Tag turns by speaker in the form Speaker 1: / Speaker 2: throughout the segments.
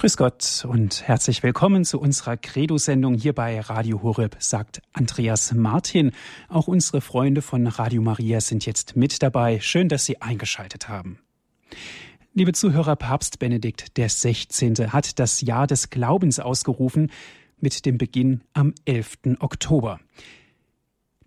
Speaker 1: Grüß Gott und herzlich willkommen zu unserer Credo-Sendung hier bei Radio Horeb, sagt Andreas Martin. Auch unsere Freunde von Radio Maria sind jetzt mit dabei. Schön, dass Sie eingeschaltet haben. Liebe Zuhörer, Papst Benedikt XVI. hat das Jahr des Glaubens ausgerufen mit dem Beginn am 11. Oktober.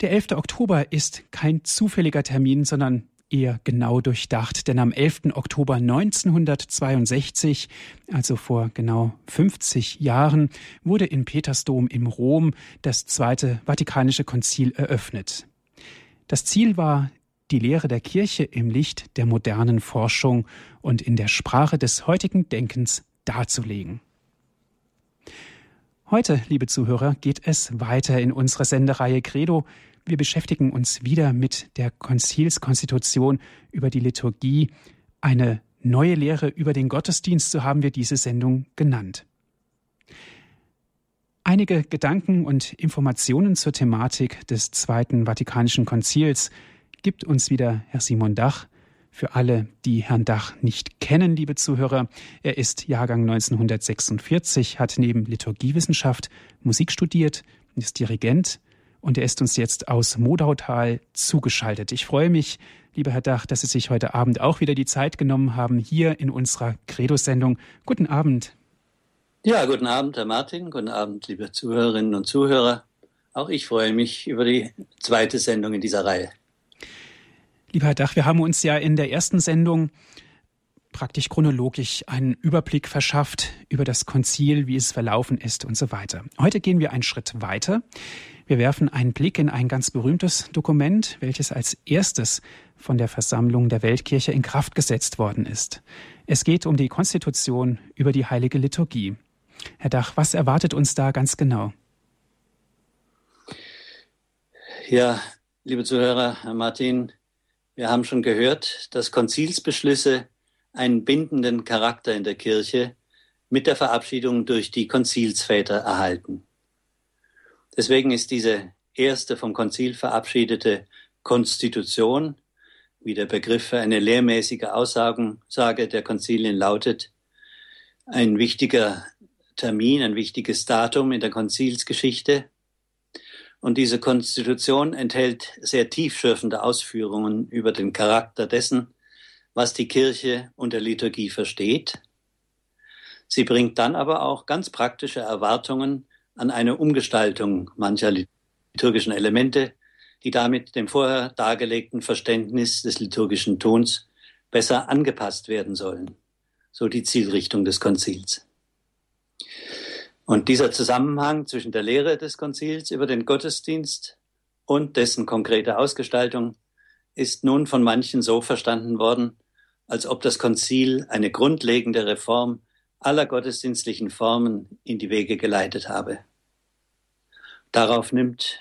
Speaker 1: Der 11. Oktober ist kein zufälliger Termin, sondern eher genau durchdacht, denn am 11. Oktober 1962, also vor genau 50 Jahren, wurde in Petersdom im Rom das Zweite Vatikanische Konzil eröffnet. Das Ziel war, die Lehre der Kirche im Licht der modernen Forschung und in der Sprache des heutigen Denkens darzulegen. Heute, liebe Zuhörer, geht es weiter in unserer Sendereihe Credo wir beschäftigen uns wieder mit der Konzilskonstitution über die Liturgie. Eine neue Lehre über den Gottesdienst, so haben wir diese Sendung genannt. Einige Gedanken und Informationen zur Thematik des Zweiten Vatikanischen Konzils gibt uns wieder Herr Simon Dach. Für alle, die Herrn Dach nicht kennen, liebe Zuhörer, er ist Jahrgang 1946, hat neben Liturgiewissenschaft Musik studiert, ist Dirigent und er ist uns jetzt aus Modautal zugeschaltet. Ich freue mich, lieber Herr Dach, dass Sie sich heute Abend auch wieder die Zeit genommen haben, hier in unserer Credo-Sendung. Guten Abend.
Speaker 2: Ja, guten Abend, Herr Martin. Guten Abend, liebe Zuhörerinnen und Zuhörer. Auch ich freue mich über die zweite Sendung in dieser Reihe.
Speaker 1: Lieber Herr Dach, wir haben uns ja in der ersten Sendung praktisch chronologisch einen Überblick verschafft über das Konzil, wie es verlaufen ist und so weiter. Heute gehen wir einen Schritt weiter. Wir werfen einen Blick in ein ganz berühmtes Dokument, welches als erstes von der Versammlung der Weltkirche in Kraft gesetzt worden ist. Es geht um die Konstitution über die heilige Liturgie. Herr Dach, was erwartet uns da ganz genau?
Speaker 2: Ja, liebe Zuhörer, Herr Martin, wir haben schon gehört, dass Konzilsbeschlüsse einen bindenden Charakter in der Kirche mit der Verabschiedung durch die Konzilsväter erhalten. Deswegen ist diese erste vom Konzil verabschiedete Konstitution, wie der Begriff für eine lehrmäßige Aussage der Konzilien lautet, ein wichtiger Termin, ein wichtiges Datum in der Konzilsgeschichte. Und diese Konstitution enthält sehr tiefschürfende Ausführungen über den Charakter dessen, was die Kirche unter Liturgie versteht. Sie bringt dann aber auch ganz praktische Erwartungen an eine Umgestaltung mancher liturgischen Elemente, die damit dem vorher dargelegten Verständnis des liturgischen Tons besser angepasst werden sollen. So die Zielrichtung des Konzils. Und dieser Zusammenhang zwischen der Lehre des Konzils über den Gottesdienst und dessen konkrete Ausgestaltung ist nun von manchen so verstanden worden, als ob das Konzil eine grundlegende Reform aller gottesdienstlichen Formen in die Wege geleitet habe. Darauf nimmt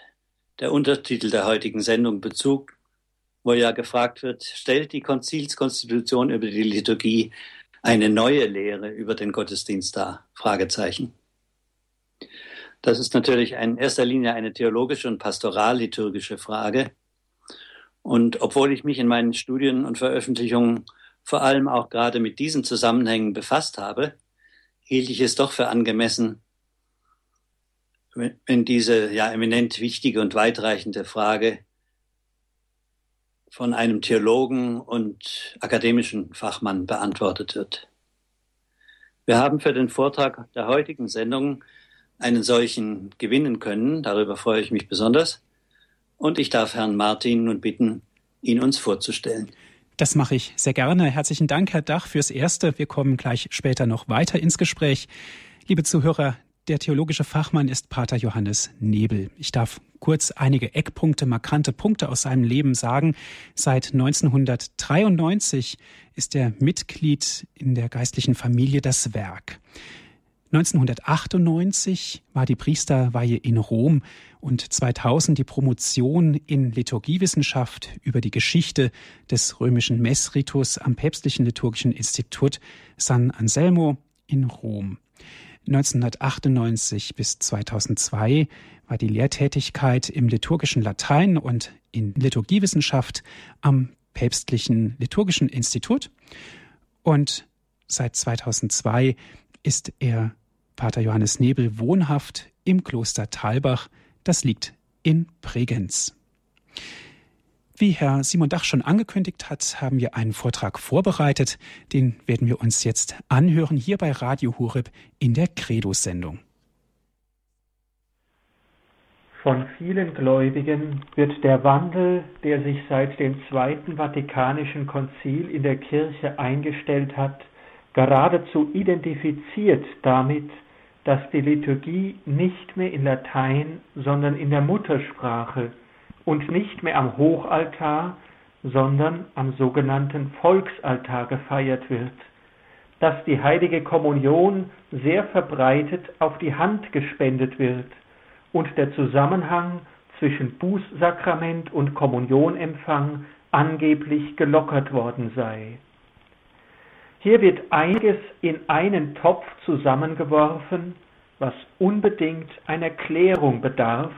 Speaker 2: der Untertitel der heutigen Sendung Bezug, wo ja gefragt wird, stellt die Konzilskonstitution über die Liturgie eine neue Lehre über den Gottesdienst dar? Fragezeichen. Das ist natürlich in erster Linie eine theologische und pastoralliturgische Frage. Und obwohl ich mich in meinen Studien und Veröffentlichungen vor allem auch gerade mit diesen Zusammenhängen befasst habe, hielt ich es doch für angemessen, wenn diese ja eminent wichtige und weitreichende Frage von einem Theologen und akademischen Fachmann beantwortet wird. Wir haben für den Vortrag der heutigen Sendung einen solchen gewinnen können. Darüber freue ich mich besonders. Und ich darf Herrn Martin nun bitten, ihn uns vorzustellen.
Speaker 1: Das mache ich sehr gerne. Herzlichen Dank, Herr Dach, fürs Erste. Wir kommen gleich später noch weiter ins Gespräch. Liebe Zuhörer, der theologische Fachmann ist Pater Johannes Nebel. Ich darf kurz einige Eckpunkte, markante Punkte aus seinem Leben sagen. Seit 1993 ist er Mitglied in der geistlichen Familie Das Werk. 1998 war die Priesterweihe in Rom und 2000 die Promotion in Liturgiewissenschaft über die Geschichte des römischen Messritus am Päpstlichen Liturgischen Institut San Anselmo in Rom. 1998 bis 2002 war die Lehrtätigkeit im liturgischen Latein und in Liturgiewissenschaft am Päpstlichen Liturgischen Institut und seit 2002 ist er, Pater Johannes Nebel, wohnhaft im Kloster Talbach. Das liegt in Bregenz. Wie Herr Simon Dach schon angekündigt hat, haben wir einen Vortrag vorbereitet. Den werden wir uns jetzt anhören hier bei Radio Hureb in der Credo-Sendung.
Speaker 3: Von vielen Gläubigen wird der Wandel, der sich seit dem Zweiten Vatikanischen Konzil in der Kirche eingestellt hat, geradezu identifiziert damit, dass die Liturgie nicht mehr in Latein, sondern in der Muttersprache und nicht mehr am Hochaltar, sondern am sogenannten Volksaltar gefeiert wird, dass die heilige Kommunion sehr verbreitet auf die Hand gespendet wird und der Zusammenhang zwischen Bußsakrament und Kommunionempfang angeblich gelockert worden sei. Hier wird einiges in einen Topf zusammengeworfen, was unbedingt einer Klärung bedarf,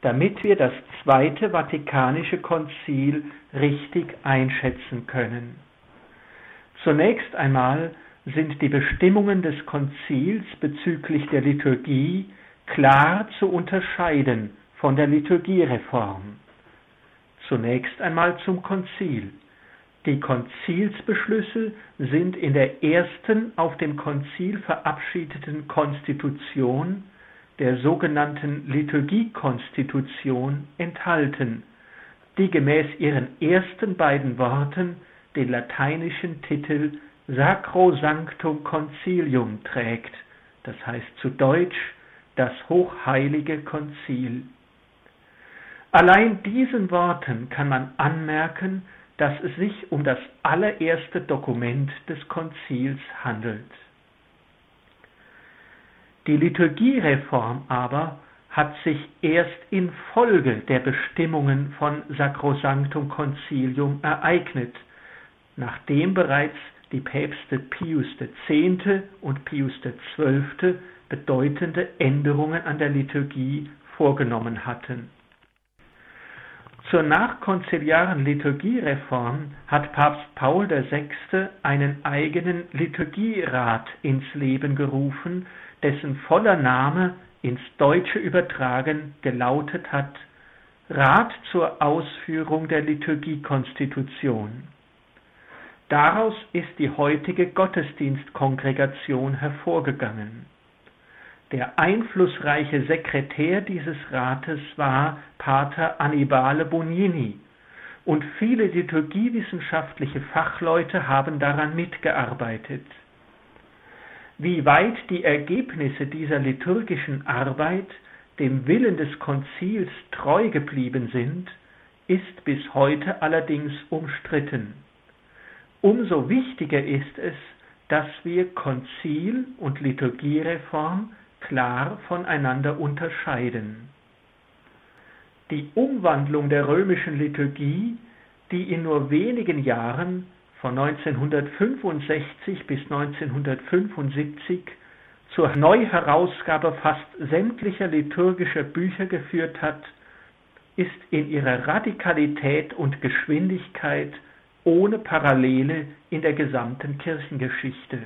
Speaker 3: damit wir das Zweite Vatikanische Konzil richtig einschätzen können. Zunächst einmal sind die Bestimmungen des Konzils bezüglich der Liturgie klar zu unterscheiden von der Liturgiereform. Zunächst einmal zum Konzil. Die Konzilsbeschlüsse sind in der ersten auf dem Konzil verabschiedeten Konstitution, der sogenannten Liturgiekonstitution, enthalten, die gemäß ihren ersten beiden Worten den lateinischen Titel Sacrosanctum Concilium trägt, das heißt zu Deutsch das hochheilige Konzil. Allein diesen Worten kann man anmerken, dass es sich um das allererste Dokument des Konzils handelt. Die Liturgiereform aber hat sich erst infolge der Bestimmungen von Sacrosanctum Concilium ereignet, nachdem bereits die Päpste Pius X. und Pius XII bedeutende Änderungen an der Liturgie vorgenommen hatten. Zur nachkonziliaren Liturgiereform hat Papst Paul VI. einen eigenen Liturgierat ins Leben gerufen, dessen voller Name ins Deutsche übertragen gelautet hat Rat zur Ausführung der Liturgiekonstitution. Daraus ist die heutige Gottesdienstkongregation hervorgegangen. Der einflussreiche Sekretär dieses Rates war Pater Annibale Bonini, und viele liturgiewissenschaftliche Fachleute haben daran mitgearbeitet. Wie weit die Ergebnisse dieser liturgischen Arbeit dem Willen des Konzils treu geblieben sind, ist bis heute allerdings umstritten. Umso wichtiger ist es, dass wir Konzil und Liturgiereform klar voneinander unterscheiden. Die Umwandlung der römischen Liturgie, die in nur wenigen Jahren von 1965 bis 1975 zur Neuherausgabe fast sämtlicher liturgischer Bücher geführt hat, ist in ihrer Radikalität und Geschwindigkeit ohne Parallele in der gesamten Kirchengeschichte.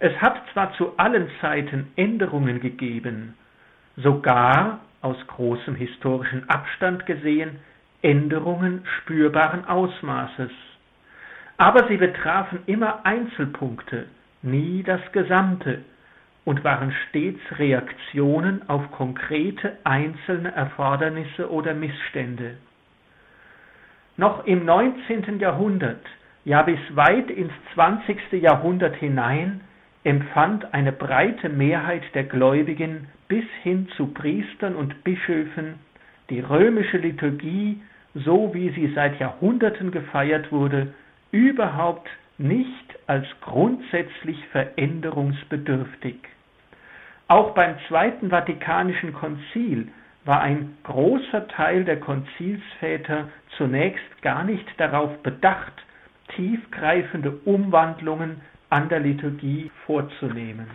Speaker 3: Es hat zwar zu allen Zeiten Änderungen gegeben, sogar aus großem historischen Abstand gesehen Änderungen spürbaren Ausmaßes, aber sie betrafen immer Einzelpunkte, nie das Gesamte und waren stets Reaktionen auf konkrete einzelne Erfordernisse oder Missstände. Noch im 19. Jahrhundert, ja bis weit ins 20. Jahrhundert hinein, empfand eine breite Mehrheit der Gläubigen bis hin zu Priestern und Bischöfen die römische Liturgie, so wie sie seit Jahrhunderten gefeiert wurde, überhaupt nicht als grundsätzlich veränderungsbedürftig. Auch beim Zweiten Vatikanischen Konzil war ein großer Teil der Konzilsväter zunächst gar nicht darauf bedacht, tiefgreifende Umwandlungen an der Liturgie vorzunehmen.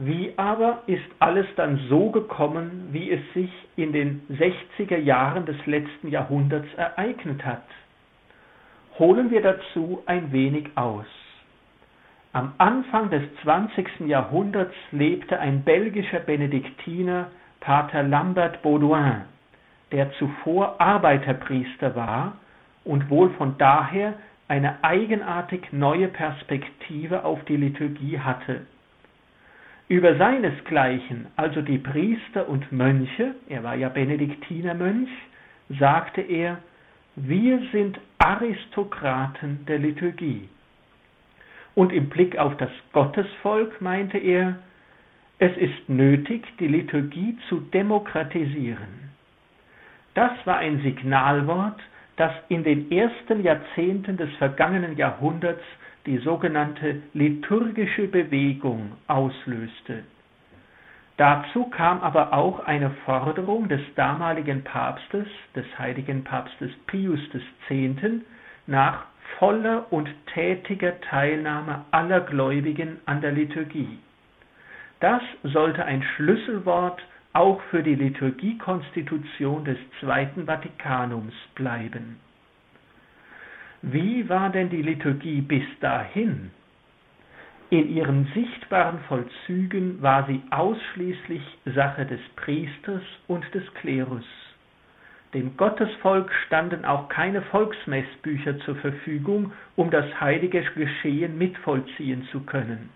Speaker 3: Wie aber ist alles dann so gekommen, wie es sich in den 60er Jahren des letzten Jahrhunderts ereignet hat? Holen wir dazu ein wenig aus. Am Anfang des 20. Jahrhunderts lebte ein belgischer Benediktiner, Pater Lambert Baudouin, der zuvor Arbeiterpriester war und wohl von daher eine eigenartig neue Perspektive auf die Liturgie hatte. Über seinesgleichen, also die Priester und Mönche, er war ja Benediktinermönch, sagte er, wir sind Aristokraten der Liturgie. Und im Blick auf das Gottesvolk meinte er, es ist nötig, die Liturgie zu demokratisieren. Das war ein Signalwort, das in den ersten Jahrzehnten des vergangenen Jahrhunderts die sogenannte liturgische Bewegung auslöste. Dazu kam aber auch eine Forderung des damaligen Papstes, des heiligen Papstes Pius X., nach voller und tätiger Teilnahme aller Gläubigen an der Liturgie. Das sollte ein Schlüsselwort auch für die Liturgiekonstitution des Zweiten Vatikanums bleiben. Wie war denn die Liturgie bis dahin? In ihren sichtbaren Vollzügen war sie ausschließlich Sache des Priesters und des Klerus. Dem Gottesvolk standen auch keine Volksmessbücher zur Verfügung, um das heilige Geschehen mitvollziehen zu können.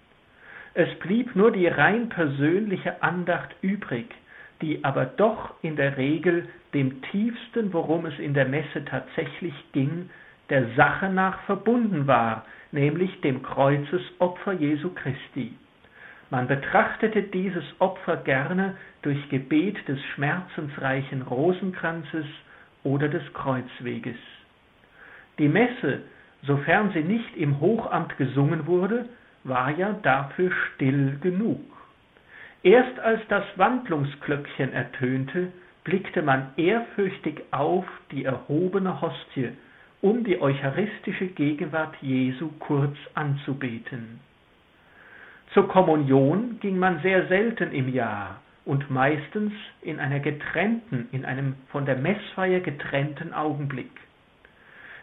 Speaker 3: Es blieb nur die rein persönliche Andacht übrig, die aber doch in der Regel dem tiefsten, worum es in der Messe tatsächlich ging, der Sache nach verbunden war, nämlich dem Kreuzesopfer Jesu Christi. Man betrachtete dieses Opfer gerne durch Gebet des schmerzensreichen Rosenkranzes oder des Kreuzweges. Die Messe, sofern sie nicht im Hochamt gesungen wurde, war ja dafür still genug. Erst als das Wandlungsglöckchen ertönte, blickte man ehrfürchtig auf die erhobene Hostie, um die eucharistische Gegenwart Jesu kurz anzubeten. Zur Kommunion ging man sehr selten im Jahr und meistens in einer getrennten, in einem von der Messfeier getrennten Augenblick.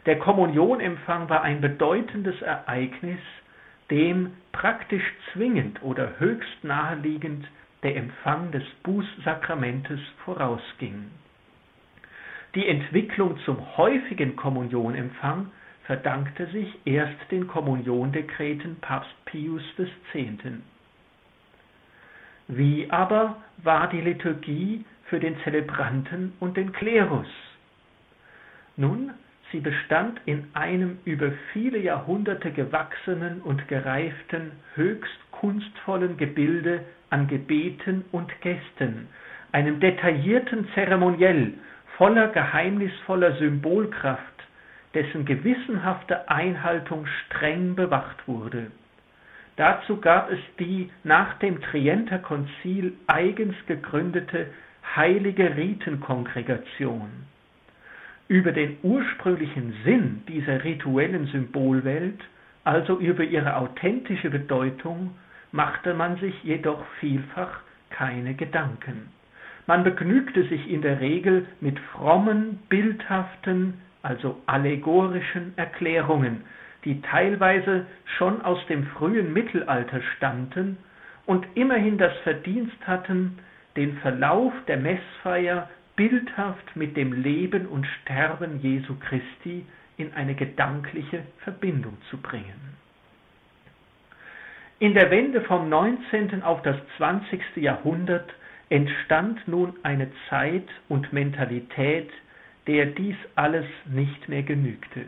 Speaker 3: Der Kommunionempfang war ein bedeutendes Ereignis, dem praktisch zwingend oder höchst naheliegend der Empfang des Bußsakramentes vorausging. Die Entwicklung zum häufigen Kommunionempfang verdankte sich erst den Kommuniondekreten Papst Pius X. Wie aber war die Liturgie für den Zelebranten und den Klerus? Nun, sie bestand in einem über viele Jahrhunderte gewachsenen und gereiften, höchst kunstvollen Gebilde an Gebeten und Gästen, einem detaillierten Zeremoniell voller geheimnisvoller Symbolkraft, dessen gewissenhafte Einhaltung streng bewacht wurde. Dazu gab es die nach dem Trienter Konzil eigens gegründete Heilige Ritenkongregation. Über den ursprünglichen Sinn dieser rituellen Symbolwelt, also über ihre authentische Bedeutung, machte man sich jedoch vielfach keine Gedanken. Man begnügte sich in der Regel mit frommen, bildhaften, also allegorischen Erklärungen, die teilweise schon aus dem frühen Mittelalter stammten und immerhin das Verdienst hatten, den Verlauf der Messfeier bildhaft mit dem Leben und Sterben Jesu Christi in eine gedankliche Verbindung zu bringen. In der Wende vom 19. auf das 20. Jahrhundert entstand nun eine Zeit und Mentalität, der dies alles nicht mehr genügte.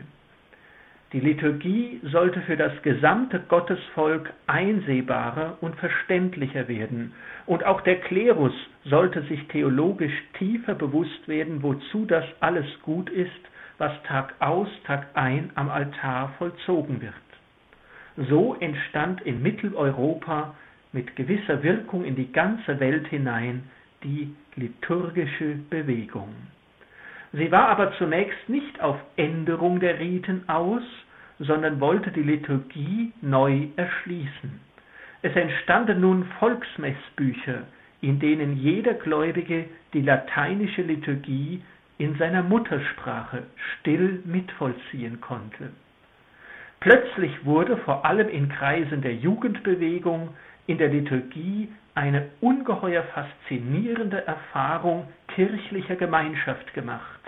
Speaker 3: Die Liturgie sollte für das gesamte Gottesvolk einsehbarer und verständlicher werden, und auch der Klerus sollte sich theologisch tiefer bewusst werden, wozu das alles gut ist, was Tag aus, Tag ein am Altar vollzogen wird. So entstand in Mitteleuropa mit gewisser Wirkung in die ganze Welt hinein die liturgische Bewegung. Sie war aber zunächst nicht auf Änderung der Riten aus, sondern wollte die Liturgie neu erschließen. Es entstanden nun Volksmessbücher, in denen jeder Gläubige die lateinische Liturgie in seiner Muttersprache still mitvollziehen konnte. Plötzlich wurde vor allem in Kreisen der Jugendbewegung in der Liturgie eine ungeheuer faszinierende Erfahrung kirchlicher Gemeinschaft gemacht.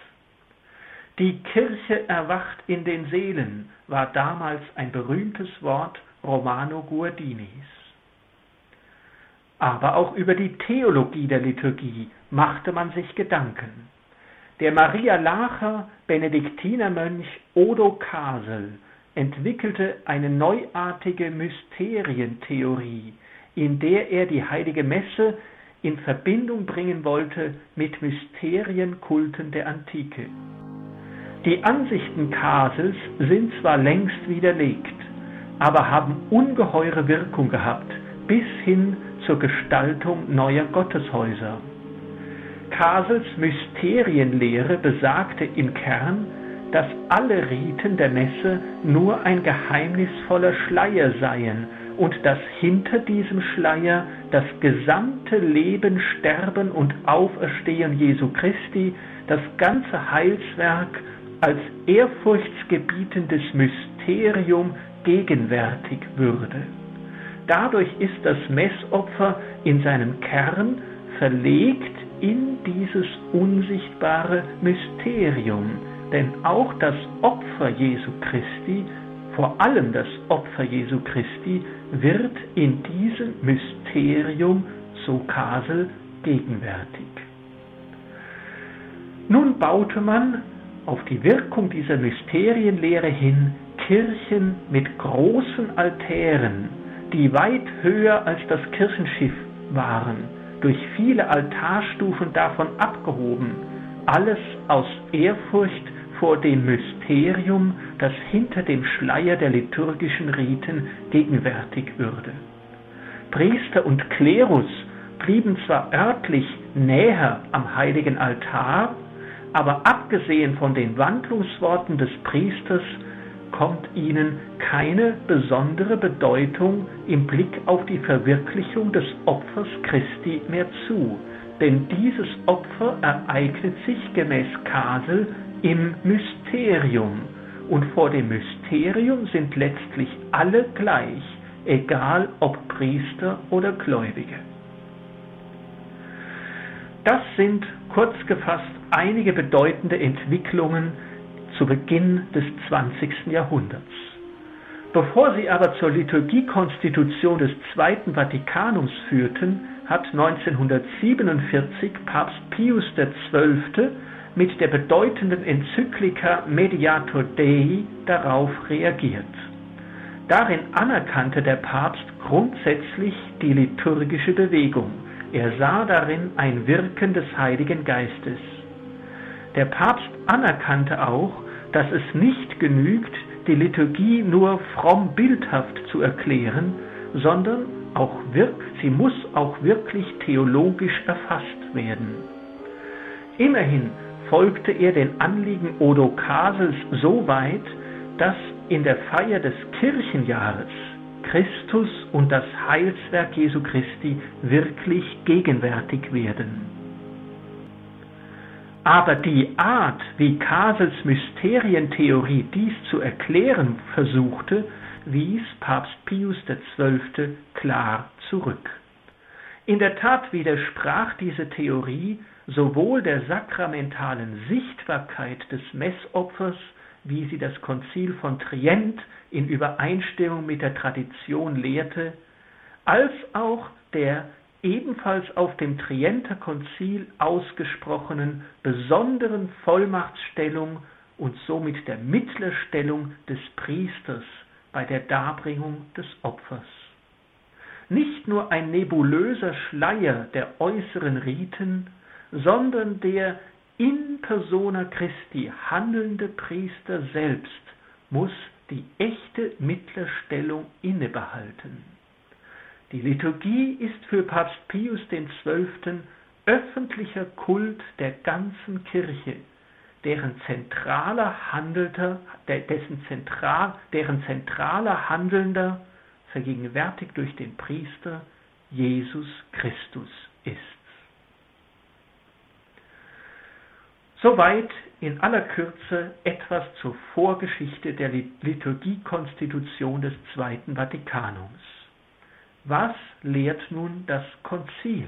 Speaker 3: Die Kirche erwacht in den Seelen war damals ein berühmtes Wort Romano Guardinis. Aber auch über die Theologie der Liturgie machte man sich Gedanken. Der Maria Lacher Benediktinermönch Odo Kasel entwickelte eine neuartige Mysterientheorie, in der er die heilige Messe in Verbindung bringen wollte mit Mysterienkulten der Antike. Die Ansichten Kasels sind zwar längst widerlegt, aber haben ungeheure Wirkung gehabt bis hin zur Gestaltung neuer Gotteshäuser. Kasels Mysterienlehre besagte im Kern, dass alle Riten der Messe nur ein geheimnisvoller Schleier seien und dass hinter diesem Schleier das gesamte Leben, Sterben und Auferstehen Jesu Christi, das ganze Heilswerk als ehrfurchtsgebietendes Mysterium gegenwärtig würde. Dadurch ist das Messopfer in seinem Kern verlegt in dieses unsichtbare Mysterium, denn auch das Opfer Jesu Christi, vor allem das Opfer Jesu Christi, wird in diesem Mysterium, so Kasel, gegenwärtig. Nun baute man auf die Wirkung dieser Mysterienlehre hin Kirchen mit großen Altären, die weit höher als das Kirchenschiff waren, durch viele Altarstufen davon abgehoben, alles aus Ehrfurcht vor dem Mysterium, das hinter dem Schleier der liturgischen Riten gegenwärtig würde. Priester und Klerus blieben zwar örtlich näher am heiligen Altar, aber abgesehen von den Wandlungsworten des Priesters kommt ihnen keine besondere Bedeutung im Blick auf die Verwirklichung des Opfers Christi mehr zu, denn dieses Opfer ereignet sich gemäß Kasel im Mysterium, und vor dem Mysterium sind letztlich alle gleich, egal ob Priester oder Gläubige. Das sind kurz gefasst einige bedeutende Entwicklungen zu Beginn des 20. Jahrhunderts. Bevor sie aber zur Liturgiekonstitution des Zweiten Vatikanums führten, hat 1947 Papst Pius XII. mit der bedeutenden Enzyklika Mediator Dei darauf reagiert. Darin anerkannte der Papst grundsätzlich die liturgische Bewegung. Er sah darin ein Wirken des Heiligen Geistes. Der Papst anerkannte auch, dass es nicht genügt, die Liturgie nur fromm bildhaft zu erklären, sondern auch wirk sie muss auch wirklich theologisch erfasst werden. Immerhin folgte er den Anliegen Odo Kasels so weit, dass in der Feier des Kirchenjahres Christus und das Heilswerk Jesu Christi wirklich gegenwärtig werden. Aber die Art, wie Kasels Mysterientheorie dies zu erklären versuchte, wies Papst Pius XII. klar zurück. In der Tat widersprach diese Theorie sowohl der sakramentalen Sichtbarkeit des Messopfers, wie sie das Konzil von Trient in Übereinstimmung mit der Tradition lehrte, als auch der ebenfalls auf dem Trienter Konzil ausgesprochenen besonderen Vollmachtsstellung und somit der Mittlerstellung des Priesters bei der Darbringung des Opfers. Nicht nur ein nebulöser Schleier der äußeren Riten, sondern der in persona Christi handelnde Priester selbst muss die echte Mittlerstellung innebehalten. Die Liturgie ist für Papst Pius XII. öffentlicher Kult der ganzen Kirche, deren zentraler Handelnder, dessen zentral, deren zentraler Handelnder vergegenwärtigt durch den Priester Jesus Christus ist. Soweit in aller Kürze etwas zur Vorgeschichte der Liturgiekonstitution des Zweiten Vatikanums. Was lehrt nun das Konzil?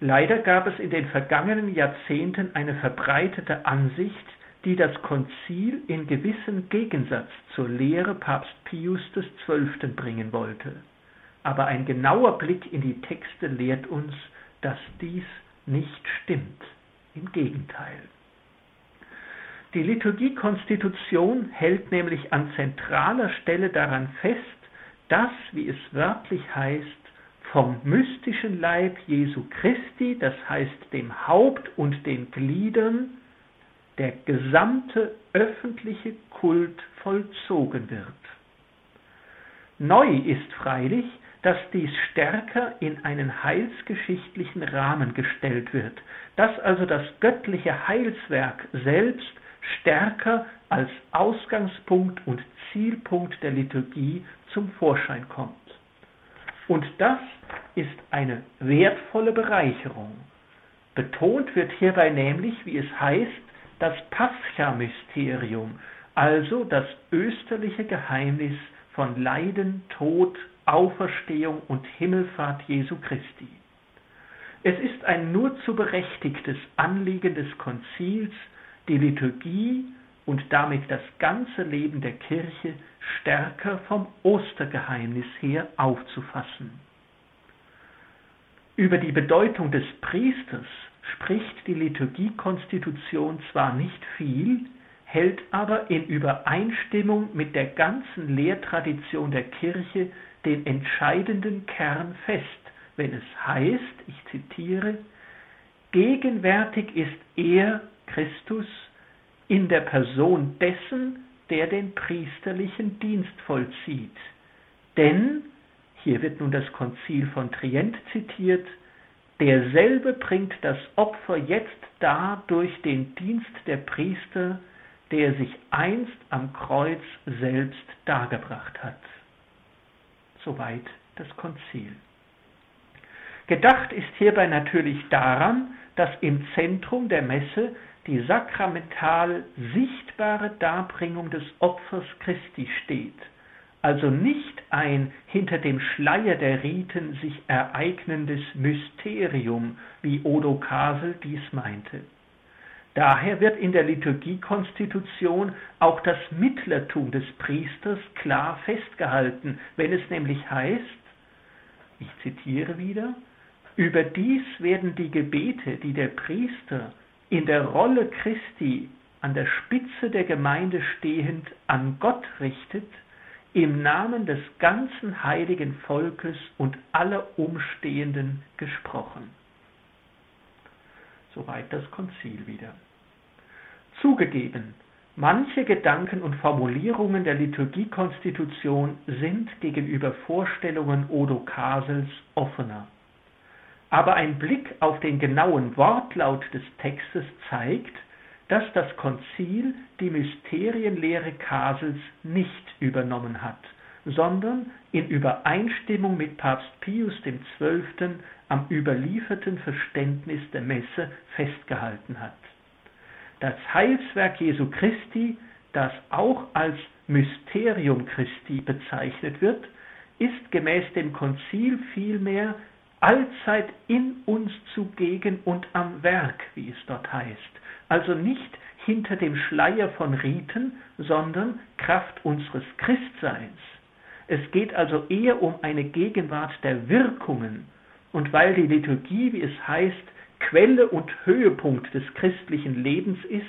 Speaker 3: Leider gab es in den vergangenen Jahrzehnten eine verbreitete Ansicht, die das Konzil in gewissen Gegensatz zur Lehre Papst Pius XII. bringen wollte. Aber ein genauer Blick in die Texte lehrt uns, dass dies nicht stimmt. Im Gegenteil. Die Liturgiekonstitution hält nämlich an zentraler Stelle daran fest, dass, wie es wörtlich heißt, vom mystischen Leib Jesu Christi, das heißt dem Haupt und den Gliedern, der gesamte öffentliche Kult vollzogen wird. Neu ist freilich, dass dies stärker in einen heilsgeschichtlichen Rahmen gestellt wird, dass also das göttliche Heilswerk selbst stärker als Ausgangspunkt und Zielpunkt der Liturgie zum Vorschein kommt. Und das ist eine wertvolle Bereicherung. Betont wird hierbei nämlich, wie es heißt, das Pascha-Mysterium, also das österliche Geheimnis von Leiden, Tod, Auferstehung und Himmelfahrt Jesu Christi. Es ist ein nur zu berechtigtes Anliegen des Konzils, die Liturgie und damit das ganze Leben der Kirche stärker vom Ostergeheimnis her aufzufassen. Über die Bedeutung des Priesters spricht die Liturgiekonstitution zwar nicht viel, hält aber in Übereinstimmung mit der ganzen Lehrtradition der Kirche den entscheidenden Kern fest, wenn es heißt, ich zitiere, gegenwärtig ist er, Christus, in der Person dessen, der den priesterlichen Dienst vollzieht. Denn, hier wird nun das Konzil von Trient zitiert, derselbe bringt das Opfer jetzt dar durch den Dienst der Priester, der sich einst am Kreuz selbst dargebracht hat. Soweit das Konzil. Gedacht ist hierbei natürlich daran, dass im Zentrum der Messe die sakramental sichtbare Darbringung des Opfers Christi steht, also nicht ein hinter dem Schleier der Riten sich ereignendes Mysterium, wie Odo Kasel dies meinte. Daher wird in der Liturgiekonstitution auch das Mittlertum des Priesters klar festgehalten, wenn es nämlich heißt, ich zitiere wieder, überdies werden die Gebete, die der Priester in der Rolle Christi an der Spitze der Gemeinde stehend an Gott richtet, im Namen des ganzen heiligen Volkes und aller Umstehenden gesprochen. Soweit das Konzil wieder. Zugegeben, manche Gedanken und Formulierungen der Liturgiekonstitution sind gegenüber Vorstellungen Odo Kasels offener. Aber ein Blick auf den genauen Wortlaut des Textes zeigt, dass das Konzil die Mysterienlehre Kasels nicht übernommen hat, sondern in Übereinstimmung mit Papst Pius XII. am überlieferten Verständnis der Messe festgehalten hat. Das Heilswerk Jesu Christi, das auch als Mysterium Christi bezeichnet wird, ist gemäß dem Konzil vielmehr allzeit in uns zugegen und am Werk, wie es dort heißt. Also nicht hinter dem Schleier von Riten, sondern Kraft unseres Christseins. Es geht also eher um eine Gegenwart der Wirkungen. Und weil die Liturgie, wie es heißt, Quelle und Höhepunkt des christlichen Lebens ist,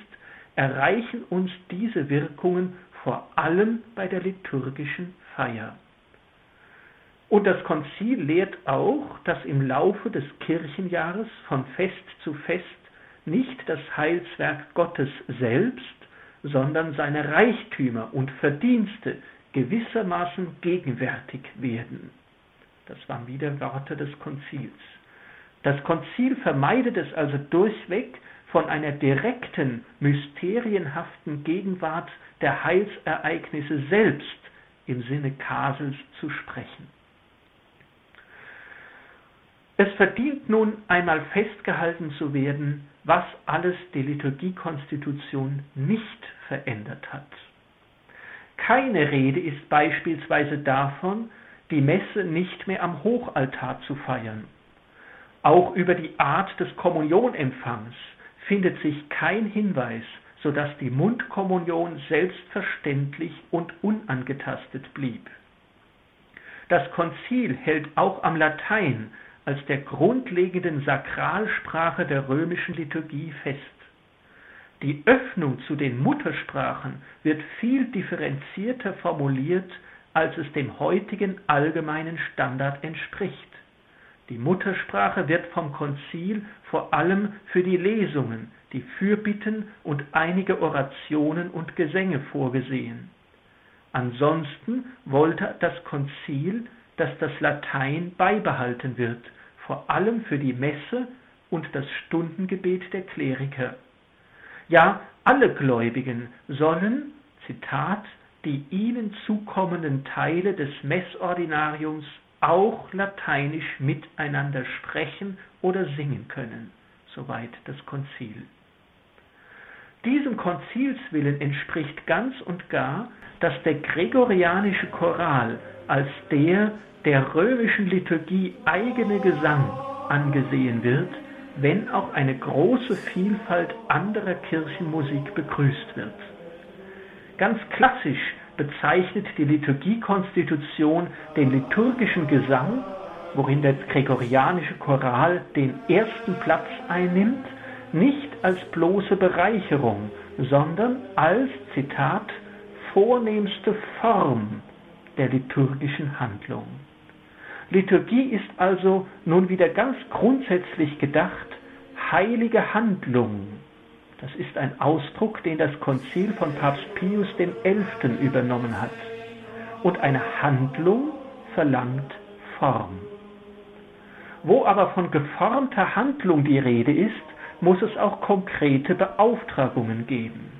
Speaker 3: erreichen uns diese Wirkungen vor allem bei der liturgischen Feier. Und das Konzil lehrt auch, dass im Laufe des Kirchenjahres von Fest zu Fest nicht das Heilswerk Gottes selbst, sondern seine Reichtümer und Verdienste gewissermaßen gegenwärtig werden. Das waren wieder Worte des Konzils. Das Konzil vermeidet es also durchweg, von einer direkten, mysterienhaften Gegenwart der Heilsereignisse selbst – im Sinne Kasels zu sprechen Es verdient nun einmal festgehalten zu werden, was alles die Liturgiekonstitution nicht verändert hat. Keine Rede ist beispielsweise davon, die Messe nicht mehr am Hochaltar zu feiern. Auch über die Art des Kommunionempfangs findet sich kein Hinweis, so dass die Mundkommunion selbstverständlich und unangetastet blieb. Das Konzil hält auch am Latein als der grundlegenden Sakralsprache der römischen Liturgie fest. Die Öffnung zu den Muttersprachen wird viel differenzierter formuliert, als es dem heutigen allgemeinen Standard entspricht. Die Muttersprache wird vom Konzil vor allem für die Lesungen, die Fürbitten und einige Orationen und Gesänge vorgesehen. Ansonsten wollte das Konzil, dass das Latein beibehalten wird, vor allem für die Messe und das Stundengebet der Kleriker. Ja, alle Gläubigen sollen, Zitat, die ihnen zukommenden Teile des Messordinariums auch lateinisch miteinander sprechen oder singen können, soweit das Konzil. Diesem Konzilswillen entspricht ganz und gar, dass der gregorianische Choral als der der römischen Liturgie eigene Gesang angesehen wird, wenn auch eine große Vielfalt anderer Kirchenmusik begrüßt wird. Ganz klassisch bezeichnet die Liturgiekonstitution den liturgischen Gesang, worin der gregorianische Choral den ersten Platz einnimmt, nicht als bloße Bereicherung, sondern als, Zitat, vornehmste Form der liturgischen Handlung. Liturgie ist also nun wieder ganz grundsätzlich gedacht heilige Handlung. Das ist ein Ausdruck, den das Konzil von Papst Pius XI. übernommen hat. Und eine Handlung verlangt Form. Wo aber von geformter Handlung die Rede ist, muss es auch konkrete Beauftragungen geben.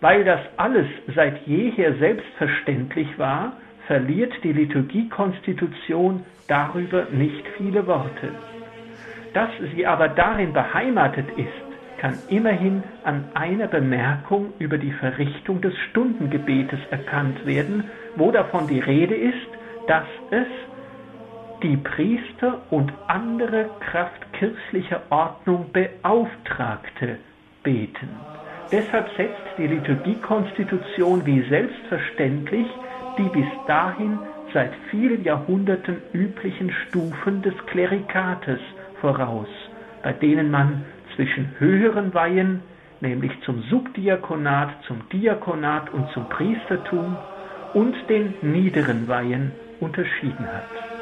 Speaker 3: Weil das alles seit jeher selbstverständlich war, verliert die Liturgiekonstitution darüber nicht viele Worte. Dass sie aber darin beheimatet ist, kann immerhin an einer Bemerkung über die Verrichtung des Stundengebetes erkannt werden, wo davon die Rede ist, dass es die Priester und andere Kraft kirchlicher Ordnung Beauftragte beten. Deshalb setzt die Liturgiekonstitution wie selbstverständlich die bis dahin seit vielen Jahrhunderten üblichen Stufen des Klerikates voraus, bei denen man zwischen höheren Weihen, nämlich zum Subdiakonat, zum Diakonat und zum Priestertum, und den niederen Weihen unterschieden hat.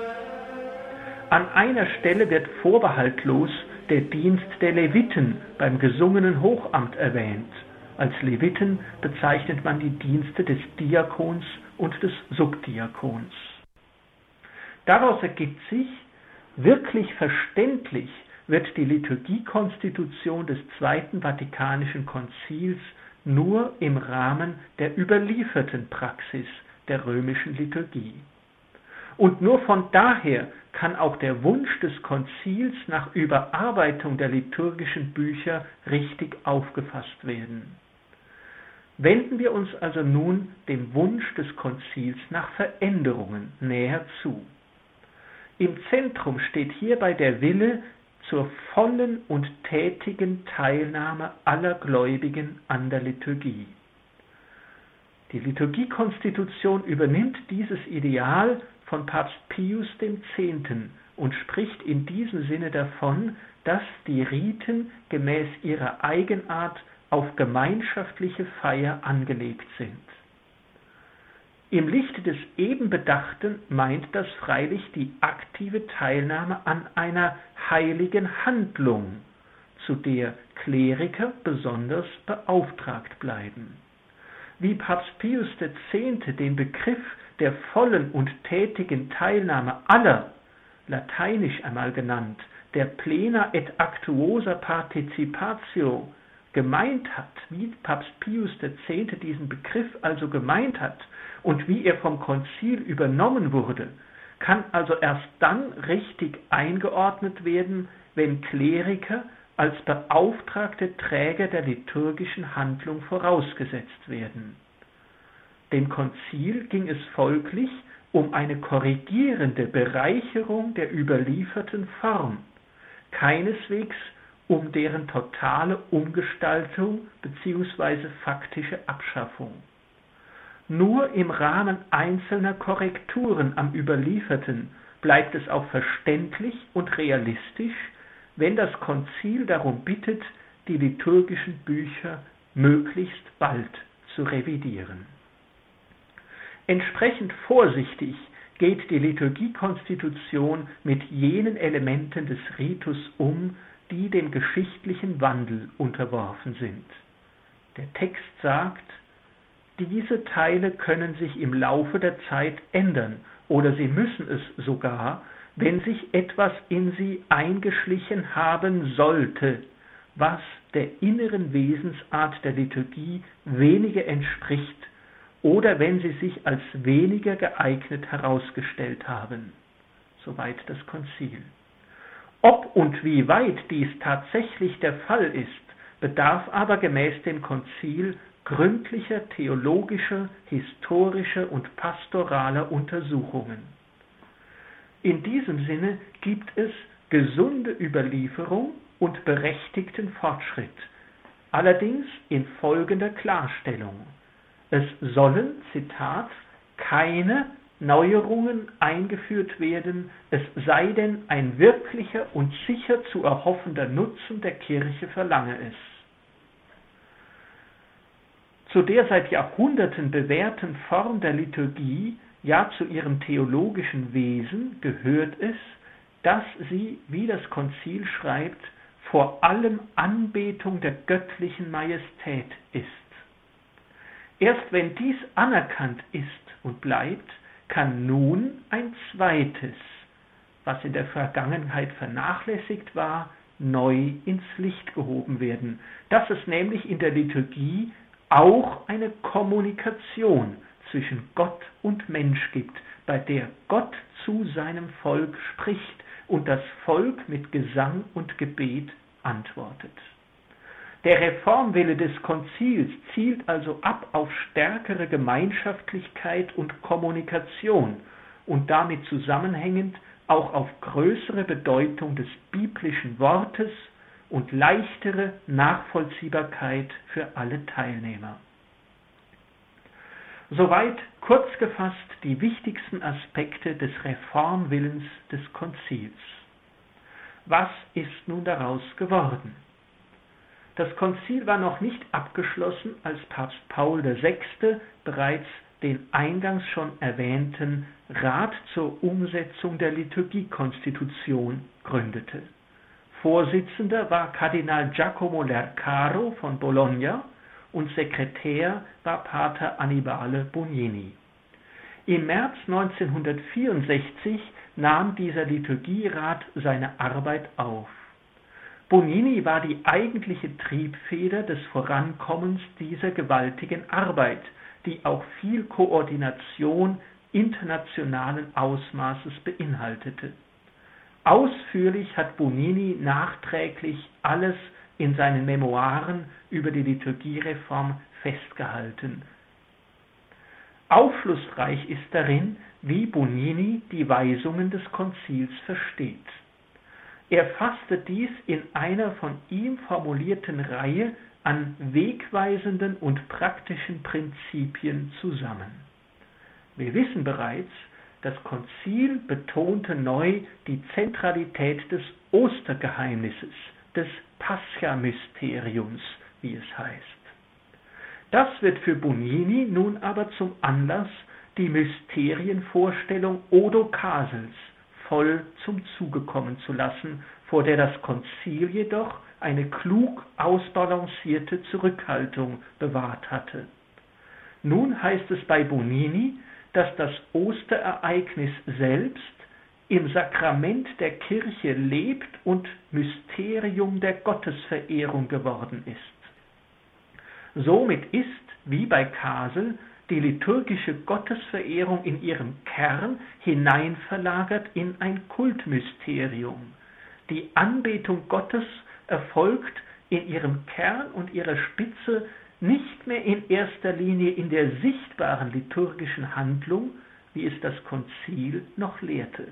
Speaker 3: An einer Stelle wird vorbehaltlos der Dienst der Leviten beim gesungenen Hochamt erwähnt. Als Leviten bezeichnet man die Dienste des Diakons und des Subdiakons. Daraus ergibt sich, wirklich verständlich wird die Liturgiekonstitution des Zweiten Vatikanischen Konzils nur im Rahmen der überlieferten Praxis der römischen Liturgie. Und nur von daher kann auch der Wunsch des Konzils nach Überarbeitung der liturgischen Bücher richtig aufgefasst werden. Wenden wir uns also nun dem Wunsch des Konzils nach Veränderungen näher zu. Im Zentrum steht hierbei der Wille zur vollen und tätigen Teilnahme aller Gläubigen an der Liturgie. Die Liturgiekonstitution übernimmt dieses Ideal von Papst Pius X. und spricht in diesem Sinne davon, dass die Riten gemäß ihrer Eigenart auf gemeinschaftliche Feier angelegt sind. Im Lichte des eben Bedachten meint das freilich die aktive Teilnahme an einer heiligen Handlung, zu der Kleriker besonders beauftragt bleiben. Wie Papst Pius X. den Begriff der vollen und tätigen Teilnahme aller, lateinisch einmal genannt, der plena et actuosa participatio gemeint hat, wie Papst Pius X. diesen Begriff also gemeint hat und wie er vom Konzil übernommen wurde, kann also erst dann richtig eingeordnet werden, wenn Kleriker als beauftragte Träger der liturgischen Handlung vorausgesetzt werden. Dem Konzil ging es folglich um eine korrigierende Bereicherung der überlieferten Form, keineswegs um deren totale Umgestaltung bzw. faktische Abschaffung. Nur im Rahmen einzelner Korrekturen am Überlieferten bleibt es auch verständlich und realistisch, wenn das Konzil darum bittet, die liturgischen Bücher möglichst bald zu revidieren. Entsprechend vorsichtig geht die Liturgiekonstitution mit jenen Elementen des Ritus um, die dem geschichtlichen Wandel unterworfen sind. Der Text sagt, diese Teile können sich im Laufe der Zeit ändern oder sie müssen es sogar, wenn sich etwas in sie eingeschlichen haben sollte, was der inneren Wesensart der Liturgie weniger entspricht oder wenn sie sich als weniger geeignet herausgestellt haben. Soweit das Konzil. Ob und wie weit dies tatsächlich der Fall ist, bedarf aber gemäß dem Konzil gründlicher theologischer, historischer und pastoraler Untersuchungen. In diesem Sinne gibt es gesunde Überlieferung und berechtigten Fortschritt, allerdings in folgender Klarstellung. Es sollen, Zitat, keine Neuerungen eingeführt werden, es sei denn ein wirklicher und sicher zu erhoffender Nutzen der Kirche verlange es. Zu der seit Jahrhunderten bewährten Form der Liturgie, ja zu ihrem theologischen Wesen gehört es, dass sie, wie das Konzil schreibt, vor allem Anbetung der göttlichen Majestät ist. Erst wenn dies anerkannt ist und bleibt, kann nun ein zweites, was in der Vergangenheit vernachlässigt war, neu ins Licht gehoben werden, dass es nämlich in der Liturgie auch eine Kommunikation zwischen Gott und Mensch gibt, bei der Gott zu seinem Volk spricht und das Volk mit Gesang und Gebet antwortet. Der Reformwille des Konzils zielt also ab auf stärkere Gemeinschaftlichkeit und Kommunikation und damit zusammenhängend auch auf größere Bedeutung des biblischen Wortes und leichtere Nachvollziehbarkeit für alle Teilnehmer. Soweit kurz gefasst die wichtigsten Aspekte des Reformwillens des Konzils. Was ist nun daraus geworden? Das Konzil war noch nicht abgeschlossen, als Papst Paul VI. bereits den eingangs schon erwähnten Rat zur Umsetzung der Liturgiekonstitution gründete. Vorsitzender war Kardinal Giacomo Lercaro von Bologna und Sekretär war Pater Annibale Bugnini. Im März 1964 nahm dieser Liturgierat seine Arbeit auf. Bugnini war die eigentliche Triebfeder des Vorankommens dieser gewaltigen Arbeit, die auch viel Koordination internationalen Ausmaßes beinhaltete Ausführlich hat Bonini nachträglich alles in seinen Memoiren über die Liturgiereform festgehalten. Aufschlussreich ist darin, wie Bonini die Weisungen des Konzils versteht. Er fasste dies in einer von ihm formulierten Reihe an wegweisenden und praktischen Prinzipien zusammen. Wir wissen bereits, das Konzil betonte neu die Zentralität des Ostergeheimnisses, des Pascha-Mysteriums, wie es heißt. Das wird für Bonini nun aber zum Anlass, die Mysterienvorstellung Odo Kasels voll zum Zuge kommen zu lassen, vor der das Konzil jedoch eine klug ausbalancierte Zurückhaltung bewahrt hatte. Nun heißt es bei Bonini, dass das Osterereignis selbst im Sakrament der Kirche lebt und Mysterium der Gottesverehrung geworden ist. Somit ist, wie bei Kasel, die liturgische Gottesverehrung in ihrem Kern hineinverlagert in ein Kultmysterium. Die Anbetung Gottes erfolgt in ihrem Kern und ihrer Spitze nicht mehr in erster Linie in der sichtbaren liturgischen Handlung, wie es das Konzil noch lehrte.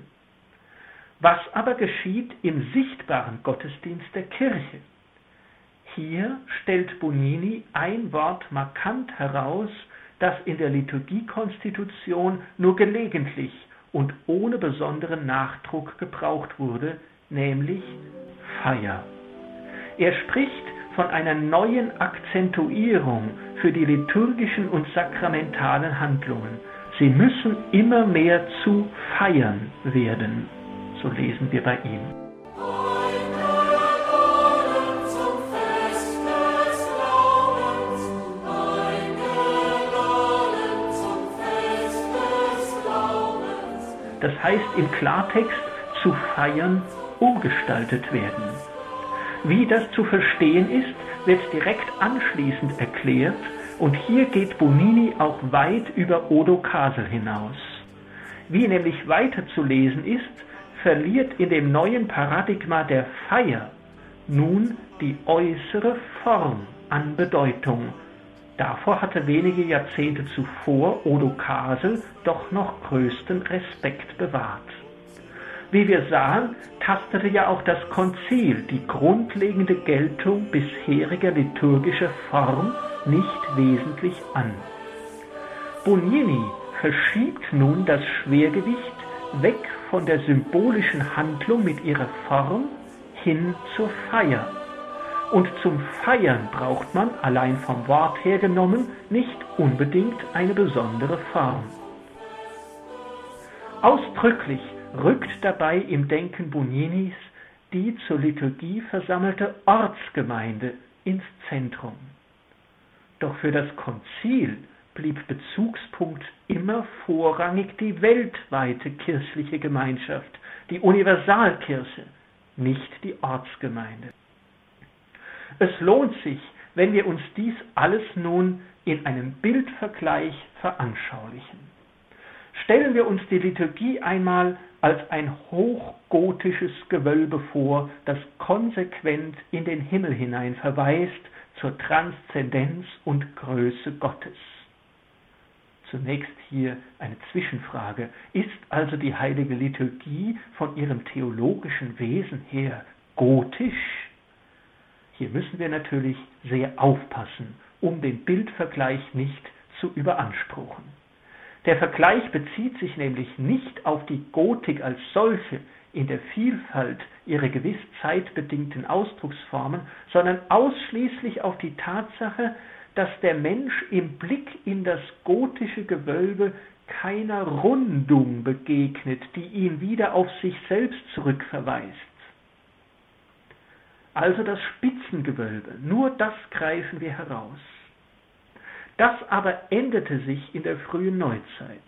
Speaker 3: Was aber geschieht im sichtbaren Gottesdienst der Kirche? Hier stellt Bonini ein Wort markant heraus, das in der Liturgiekonstitution nur gelegentlich und ohne besonderen Nachdruck gebraucht wurde, nämlich Feier. Er spricht von einer neuen Akzentuierung für die liturgischen und sakramentalen Handlungen. Sie müssen immer mehr zu feiern werden, so lesen wir bei ihm. Das heißt im Klartext zu feiern, umgestaltet werden. Wie das zu verstehen ist, wird direkt anschließend erklärt und hier geht Bonini auch weit über Odo Kasel hinaus. Wie nämlich weiter zu lesen ist, verliert in dem neuen Paradigma der Feier nun die äußere Form an Bedeutung. Davor hatte wenige Jahrzehnte zuvor Odo Kasel doch noch größten Respekt bewahrt. Wie wir sahen, tastete ja auch das Konzil die grundlegende Geltung bisheriger liturgischer Form nicht wesentlich an. Bonini verschiebt nun das Schwergewicht weg von der symbolischen Handlung mit ihrer Form hin zur Feier. Und zum Feiern braucht man, allein vom Wort her genommen, nicht unbedingt eine besondere Form. Ausdrücklich rückt dabei im Denken Buninis die zur Liturgie versammelte Ortsgemeinde ins Zentrum. Doch für das Konzil blieb Bezugspunkt immer vorrangig die weltweite kirchliche Gemeinschaft, die Universalkirche, nicht die Ortsgemeinde. Es lohnt sich, wenn wir uns dies alles nun in einem Bildvergleich veranschaulichen. Stellen wir uns die Liturgie einmal als ein hochgotisches Gewölbe vor, das konsequent in den Himmel hinein verweist zur Transzendenz und Größe Gottes. Zunächst hier eine Zwischenfrage. Ist also die heilige Liturgie von ihrem theologischen Wesen her gotisch? Hier müssen wir natürlich sehr aufpassen, um den Bildvergleich nicht zu überanspruchen. Der Vergleich bezieht sich nämlich nicht auf die Gotik als solche in der Vielfalt ihrer gewiss zeitbedingten Ausdrucksformen, sondern ausschließlich auf die Tatsache, dass der Mensch im Blick in das gotische Gewölbe keiner Rundung begegnet, die ihn wieder auf sich selbst zurückverweist. Also das Spitzengewölbe, nur das greifen wir heraus. Das aber änderte sich in der frühen Neuzeit.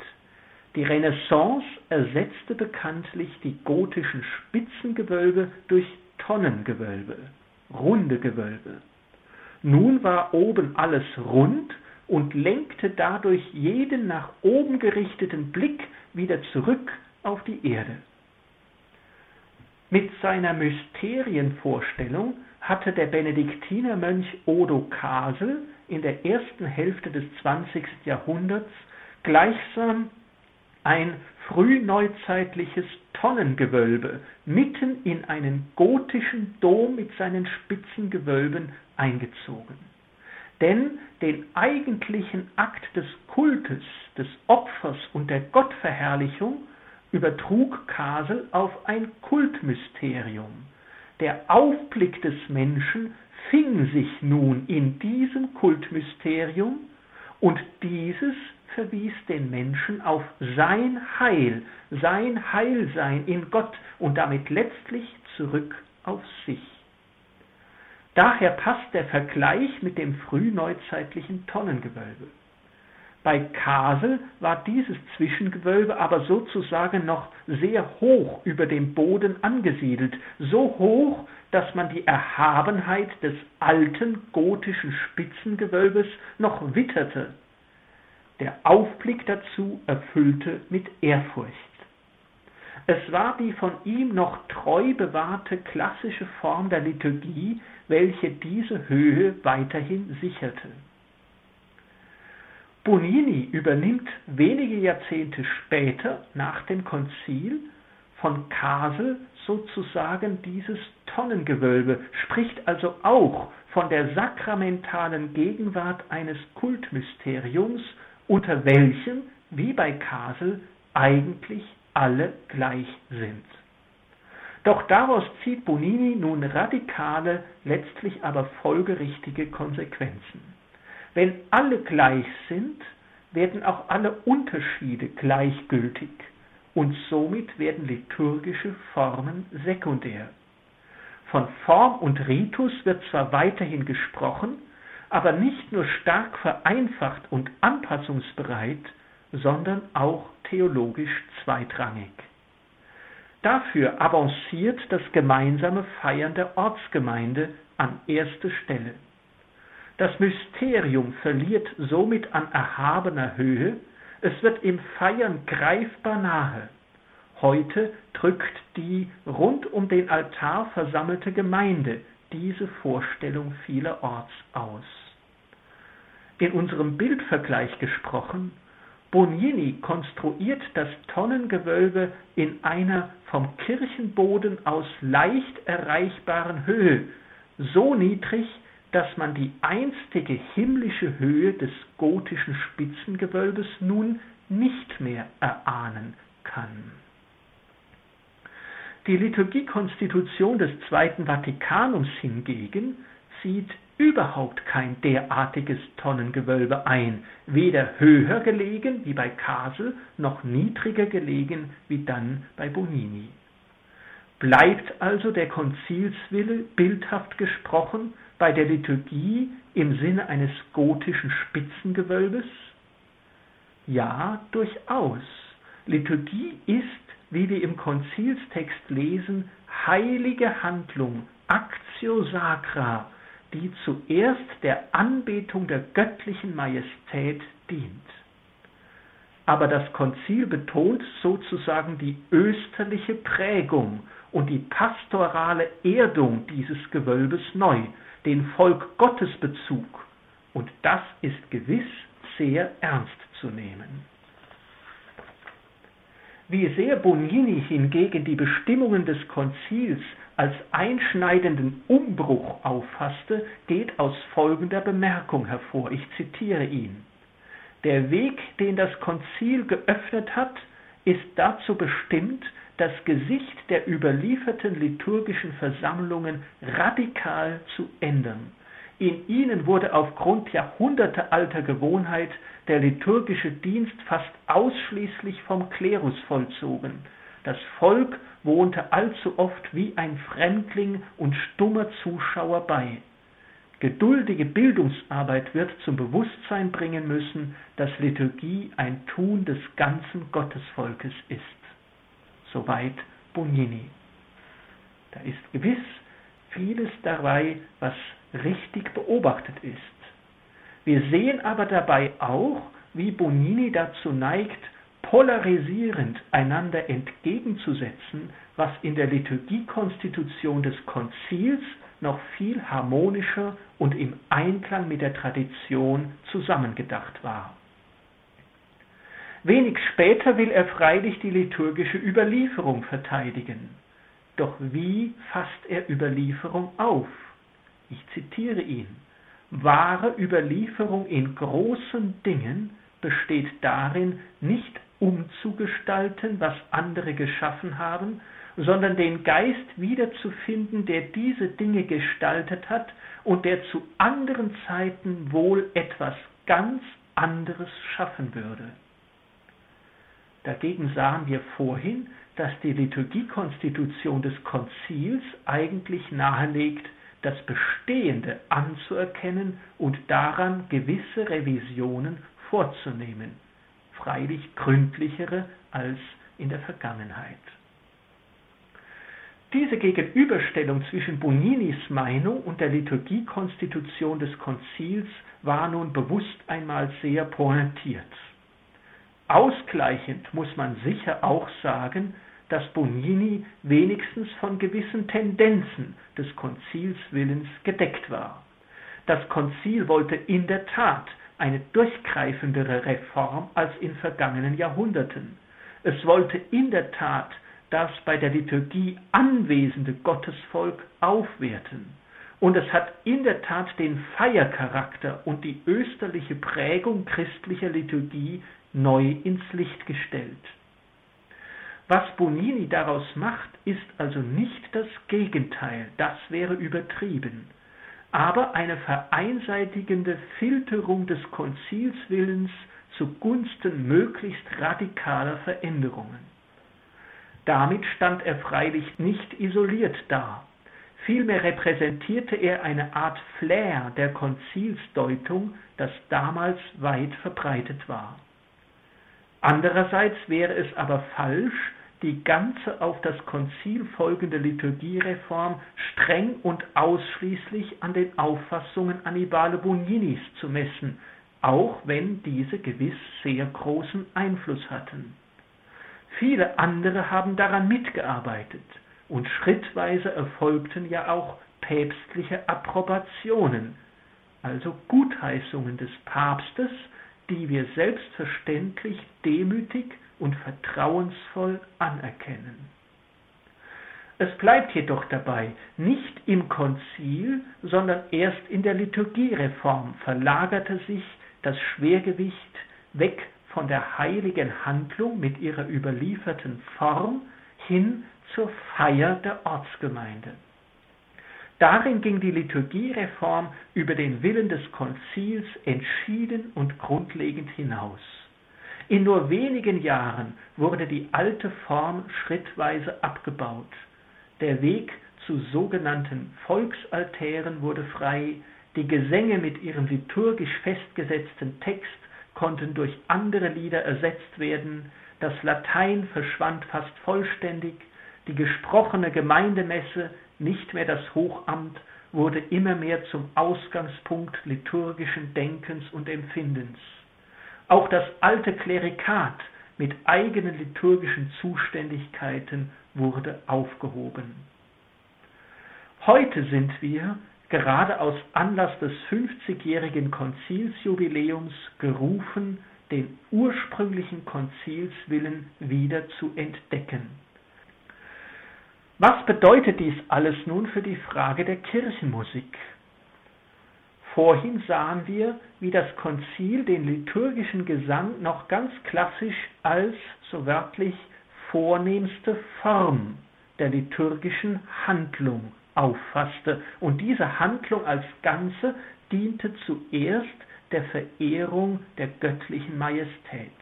Speaker 3: Die Renaissance ersetzte bekanntlich die gotischen Spitzengewölbe durch Tonnengewölbe, runde Gewölbe. Nun war oben alles rund und lenkte dadurch jeden nach oben gerichteten Blick wieder zurück auf die Erde. Mit seiner Mysterienvorstellung hatte der Benediktinermönch Odo Kasel in der ersten Hälfte des 20. Jahrhunderts gleichsam ein frühneuzeitliches Tonnengewölbe mitten in einen gotischen Dom mit seinen spitzen Gewölben eingezogen. Denn den eigentlichen Akt des Kultes, des Opfers und der Gottverherrlichung übertrug Kasel auf ein Kultmysterium. Der Aufblick des Menschen fing sich nun in diesem Kultmysterium und dieses verwies den Menschen auf sein Heil, sein Heilsein in Gott und damit letztlich zurück auf sich. Daher passt der Vergleich mit dem frühneuzeitlichen Tonnengewölbe. Bei Kasel war dieses Zwischengewölbe aber sozusagen noch sehr hoch über dem Boden angesiedelt, so hoch, dass man die Erhabenheit des alten gotischen Spitzengewölbes noch witterte. der Aufblick dazu erfüllte mit Ehrfurcht. Es war die von ihm noch treu bewahrte klassische Form der Liturgie, welche diese Höhe weiterhin sicherte. Bonini übernimmt wenige Jahrzehnte später nach dem Konzil von Kasel sozusagen dieses Tonnengewölbe, spricht also auch von der sakramentalen Gegenwart eines Kultmysteriums, unter welchem, wie bei Kasel, eigentlich alle gleich sind. Doch daraus zieht Bonini nun radikale, letztlich aber folgerichtige Konsequenzen. Wenn alle gleich sind, werden auch alle Unterschiede gleichgültig und somit werden liturgische Formen sekundär. Von Form und Ritus wird zwar weiterhin gesprochen, aber nicht nur stark vereinfacht und anpassungsbereit, sondern auch theologisch zweitrangig. Dafür avanciert das gemeinsame Feiern der Ortsgemeinde an erste Stelle. Das Mysterium verliert somit an erhabener Höhe, es wird im Feiern greifbar nahe. Heute drückt die rund um den Altar versammelte Gemeinde diese Vorstellung vielerorts aus. In unserem Bildvergleich gesprochen Bonini konstruiert das Tonnengewölbe in einer vom Kirchenboden aus leicht erreichbaren Höhe, so niedrig, dass man die einstige himmlische Höhe des gotischen Spitzengewölbes nun nicht mehr erahnen kann. Die Liturgiekonstitution des Zweiten Vatikanums hingegen zieht überhaupt kein derartiges Tonnengewölbe ein, weder höher gelegen wie bei Kasel, noch niedriger gelegen wie dann bei Bonini. Bleibt also der Konzilswille, bildhaft gesprochen, bei der Liturgie im Sinne eines gotischen Spitzengewölbes? Ja, durchaus. Liturgie ist, wie wir im Konzilstext lesen, heilige Handlung, Actio Sacra, die zuerst der Anbetung der göttlichen Majestät dient. Aber das Konzil betont sozusagen die österliche Prägung und die pastorale Erdung dieses Gewölbes neu, den Volk Gottes Bezug, und das ist gewiss sehr ernst zu nehmen. Wie sehr Bonini hingegen die Bestimmungen des Konzils als einschneidenden Umbruch auffasste, geht aus folgender Bemerkung hervor. Ich zitiere ihn. Der Weg, den das Konzil geöffnet hat, ist dazu bestimmt, das Gesicht der überlieferten liturgischen Versammlungen radikal zu ändern. In ihnen wurde aufgrund jahrhundertealter Gewohnheit der liturgische Dienst fast ausschließlich vom Klerus vollzogen. Das Volk wohnte allzu oft wie ein Fremdling und stummer Zuschauer bei. Geduldige Bildungsarbeit wird zum Bewusstsein bringen müssen, dass Liturgie ein Tun des ganzen Gottesvolkes ist. Soweit Bonini. Da ist gewiss vieles dabei, was richtig beobachtet ist. Wir sehen aber dabei auch, wie Bonini dazu neigt, polarisierend einander entgegenzusetzen, was in der Liturgiekonstitution des Konzils noch viel harmonischer und im Einklang mit der Tradition zusammengedacht war. Wenig später will er freilich die liturgische Überlieferung verteidigen. Doch wie fasst er Überlieferung auf? Ich zitiere ihn. Wahre Überlieferung in großen Dingen besteht darin, nicht umzugestalten, was andere geschaffen haben, sondern den Geist wiederzufinden, der diese Dinge gestaltet hat und der zu anderen Zeiten wohl etwas ganz anderes schaffen würde. Dagegen sahen wir vorhin, dass die Liturgiekonstitution des Konzils eigentlich nahelegt, das Bestehende anzuerkennen und daran gewisse Revisionen vorzunehmen freilich gründlichere als in der Vergangenheit. Diese Gegenüberstellung zwischen Boninis Meinung und der Liturgiekonstitution des Konzils war nun bewusst einmal sehr pointiert. Ausgleichend muss man sicher auch sagen, dass Bonini wenigstens von gewissen Tendenzen des Konzilswillens gedeckt war. Das Konzil wollte in der Tat eine durchgreifendere Reform als in vergangenen Jahrhunderten. Es wollte in der Tat das bei der Liturgie anwesende Gottesvolk aufwerten. Und es hat in der Tat den Feiercharakter und die österliche Prägung christlicher Liturgie neu ins Licht gestellt. Was Bonini daraus macht, ist also nicht das Gegenteil, das wäre übertrieben, aber eine vereinseitigende Filterung des Konzilswillens zugunsten möglichst radikaler Veränderungen. Damit stand er freilich nicht isoliert da. Vielmehr repräsentierte er eine Art Flair der Konzilsdeutung, das damals weit verbreitet war. Andererseits wäre es aber falsch, die ganze auf das Konzil folgende Liturgiereform streng und ausschließlich an den Auffassungen Annibale Bugninis zu messen, auch wenn diese gewiss sehr großen Einfluss hatten. Viele andere haben daran mitgearbeitet und schrittweise erfolgten ja auch päpstliche Approbationen, also Gutheißungen des Papstes, die wir selbstverständlich demütig und vertrauensvoll anerkennen. Es bleibt jedoch dabei, nicht im Konzil, sondern erst in der Liturgiereform verlagerte sich das Schwergewicht weg von der heiligen Handlung mit ihrer überlieferten Form hin zur Feier der Ortsgemeinde. Darin ging die Liturgiereform über den Willen des Konzils entschieden und grundlegend hinaus. In nur wenigen Jahren wurde die alte Form schrittweise abgebaut. Der Weg zu sogenannten Volksaltären wurde frei, die Gesänge mit ihrem liturgisch festgesetzten Text konnten durch andere Lieder ersetzt werden, das Latein verschwand fast vollständig, die gesprochene Gemeindemesse, nicht mehr das Hochamt, wurde immer mehr zum Ausgangspunkt liturgischen Denkens und Empfindens. Auch das alte Klerikat mit eigenen liturgischen Zuständigkeiten wurde aufgehoben. Heute sind wir gerade aus Anlass des 50-jährigen Konzilsjubiläums gerufen, den ursprünglichen Konzilswillen wieder zu entdecken. Was bedeutet dies alles nun für die Frage der Kirchenmusik? Vorhin sahen wir, wie das Konzil den liturgischen Gesang noch ganz klassisch als, so wörtlich, vornehmste Form der liturgischen Handlung auffasste. Und diese Handlung als Ganze diente zuerst der Verehrung der göttlichen Majestät.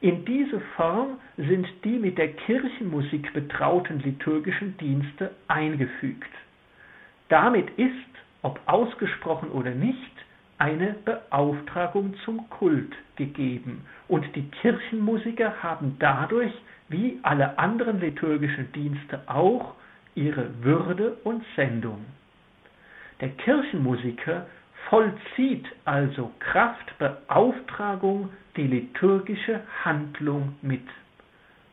Speaker 3: In diese Form sind die mit der Kirchenmusik betrauten liturgischen Dienste eingefügt. Damit ist, ob ausgesprochen oder nicht, eine Beauftragung zum Kult gegeben, und die Kirchenmusiker haben dadurch, wie alle anderen liturgischen Dienste auch, ihre Würde und Sendung. Der Kirchenmusiker vollzieht also Kraft Beauftragung die liturgische Handlung mit.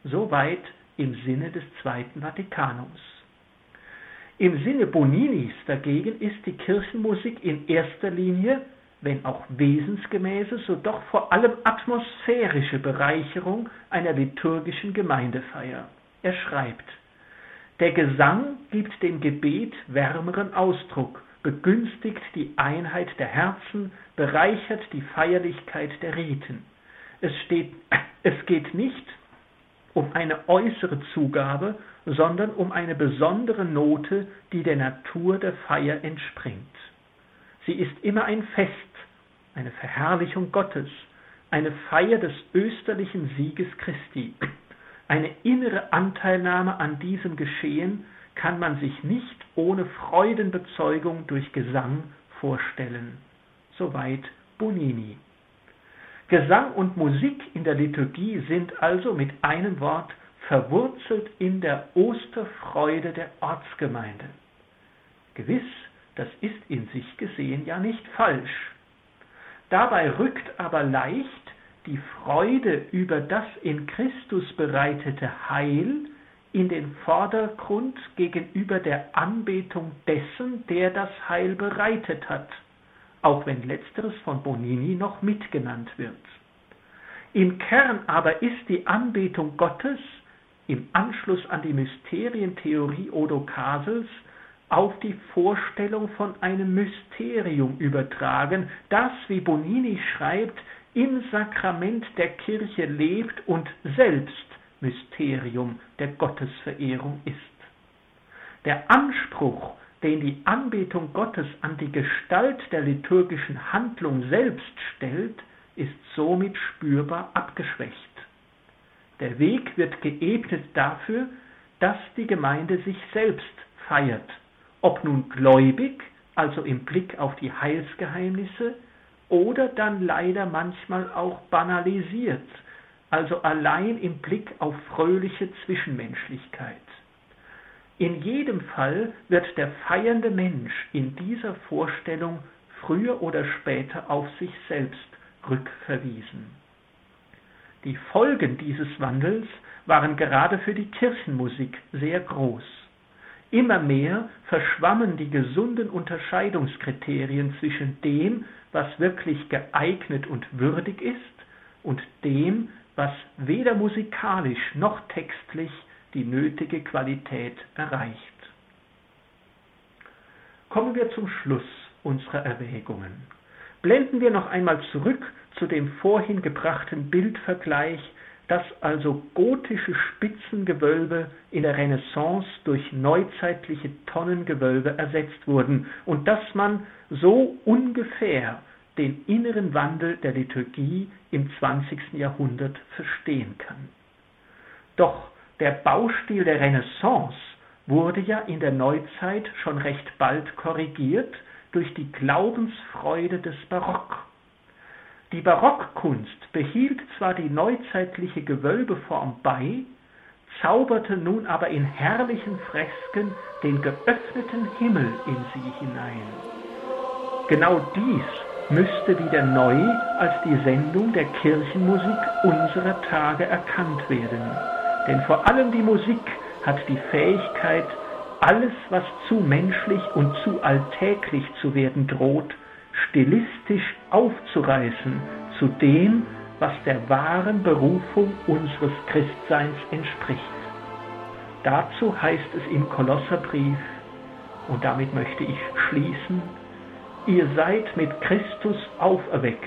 Speaker 3: Soweit im Sinne des Zweiten Vatikanums. Im Sinne Boninis dagegen ist die Kirchenmusik in erster Linie, wenn auch wesensgemäße, so doch vor allem atmosphärische Bereicherung einer liturgischen Gemeindefeier. Er schreibt, der Gesang gibt dem Gebet wärmeren Ausdruck, begünstigt die Einheit der Herzen, bereichert die Feierlichkeit der Riten. Es, steht, es geht nicht um eine äußere Zugabe, sondern um eine besondere Note, die der Natur der Feier entspringt. Sie ist immer ein Fest, eine Verherrlichung Gottes, eine Feier des österlichen Sieges Christi. Eine innere Anteilnahme an diesem Geschehen kann man sich nicht ohne Freudenbezeugung durch Gesang vorstellen. Soweit Bonini. Gesang und Musik in der Liturgie sind also mit einem Wort verwurzelt in der Osterfreude der Ortsgemeinde. Gewiss, das ist in sich gesehen ja nicht falsch. Dabei rückt aber leicht die Freude über das in Christus bereitete Heil in den Vordergrund gegenüber der Anbetung dessen, der das Heil bereitet hat, auch wenn letzteres von Bonini noch mitgenannt wird. Im Kern aber ist die Anbetung Gottes im Anschluss an die Mysterientheorie Odo Kasels auf die Vorstellung von einem Mysterium übertragen, das, wie Bonini schreibt, im Sakrament der Kirche lebt und selbst Mysterium der Gottesverehrung ist. Der Anspruch, den die Anbetung Gottes an die Gestalt der liturgischen Handlung selbst stellt, ist somit spürbar abgeschwächt. Der Weg wird geebnet dafür, dass die Gemeinde sich selbst feiert, ob nun gläubig, also im Blick auf die Heilsgeheimnisse, oder dann leider manchmal auch banalisiert, also allein im Blick auf fröhliche Zwischenmenschlichkeit. In jedem Fall wird der feiernde Mensch in dieser Vorstellung früher oder später auf sich selbst rückverwiesen. Die Folgen dieses Wandels waren gerade für die Kirchenmusik sehr groß. Immer mehr verschwammen die gesunden Unterscheidungskriterien zwischen dem, was wirklich geeignet und würdig ist, und dem, was weder musikalisch noch textlich die nötige Qualität erreicht. Kommen wir zum Schluss unserer Erwägungen. Blenden wir noch einmal zurück zu dem vorhin gebrachten Bildvergleich, dass also gotische Spitzengewölbe in der Renaissance durch neuzeitliche Tonnengewölbe ersetzt wurden und dass man so ungefähr den inneren Wandel der Liturgie im 20. Jahrhundert verstehen kann. Doch der Baustil der Renaissance wurde ja in der Neuzeit schon recht bald korrigiert durch die Glaubensfreude des Barock. Die Barockkunst behielt zwar die neuzeitliche Gewölbeform bei, zauberte nun aber in herrlichen Fresken den geöffneten Himmel in sie hinein. Genau dies müsste wieder neu als die Sendung der Kirchenmusik unserer Tage erkannt werden. Denn vor allem die Musik hat die Fähigkeit, alles, was zu menschlich und zu alltäglich zu werden droht, stilistisch aufzureißen zu dem, was der wahren Berufung unseres Christseins entspricht. Dazu heißt es im Kolosserbrief, und damit möchte ich schließen, Ihr seid mit Christus auferweckt,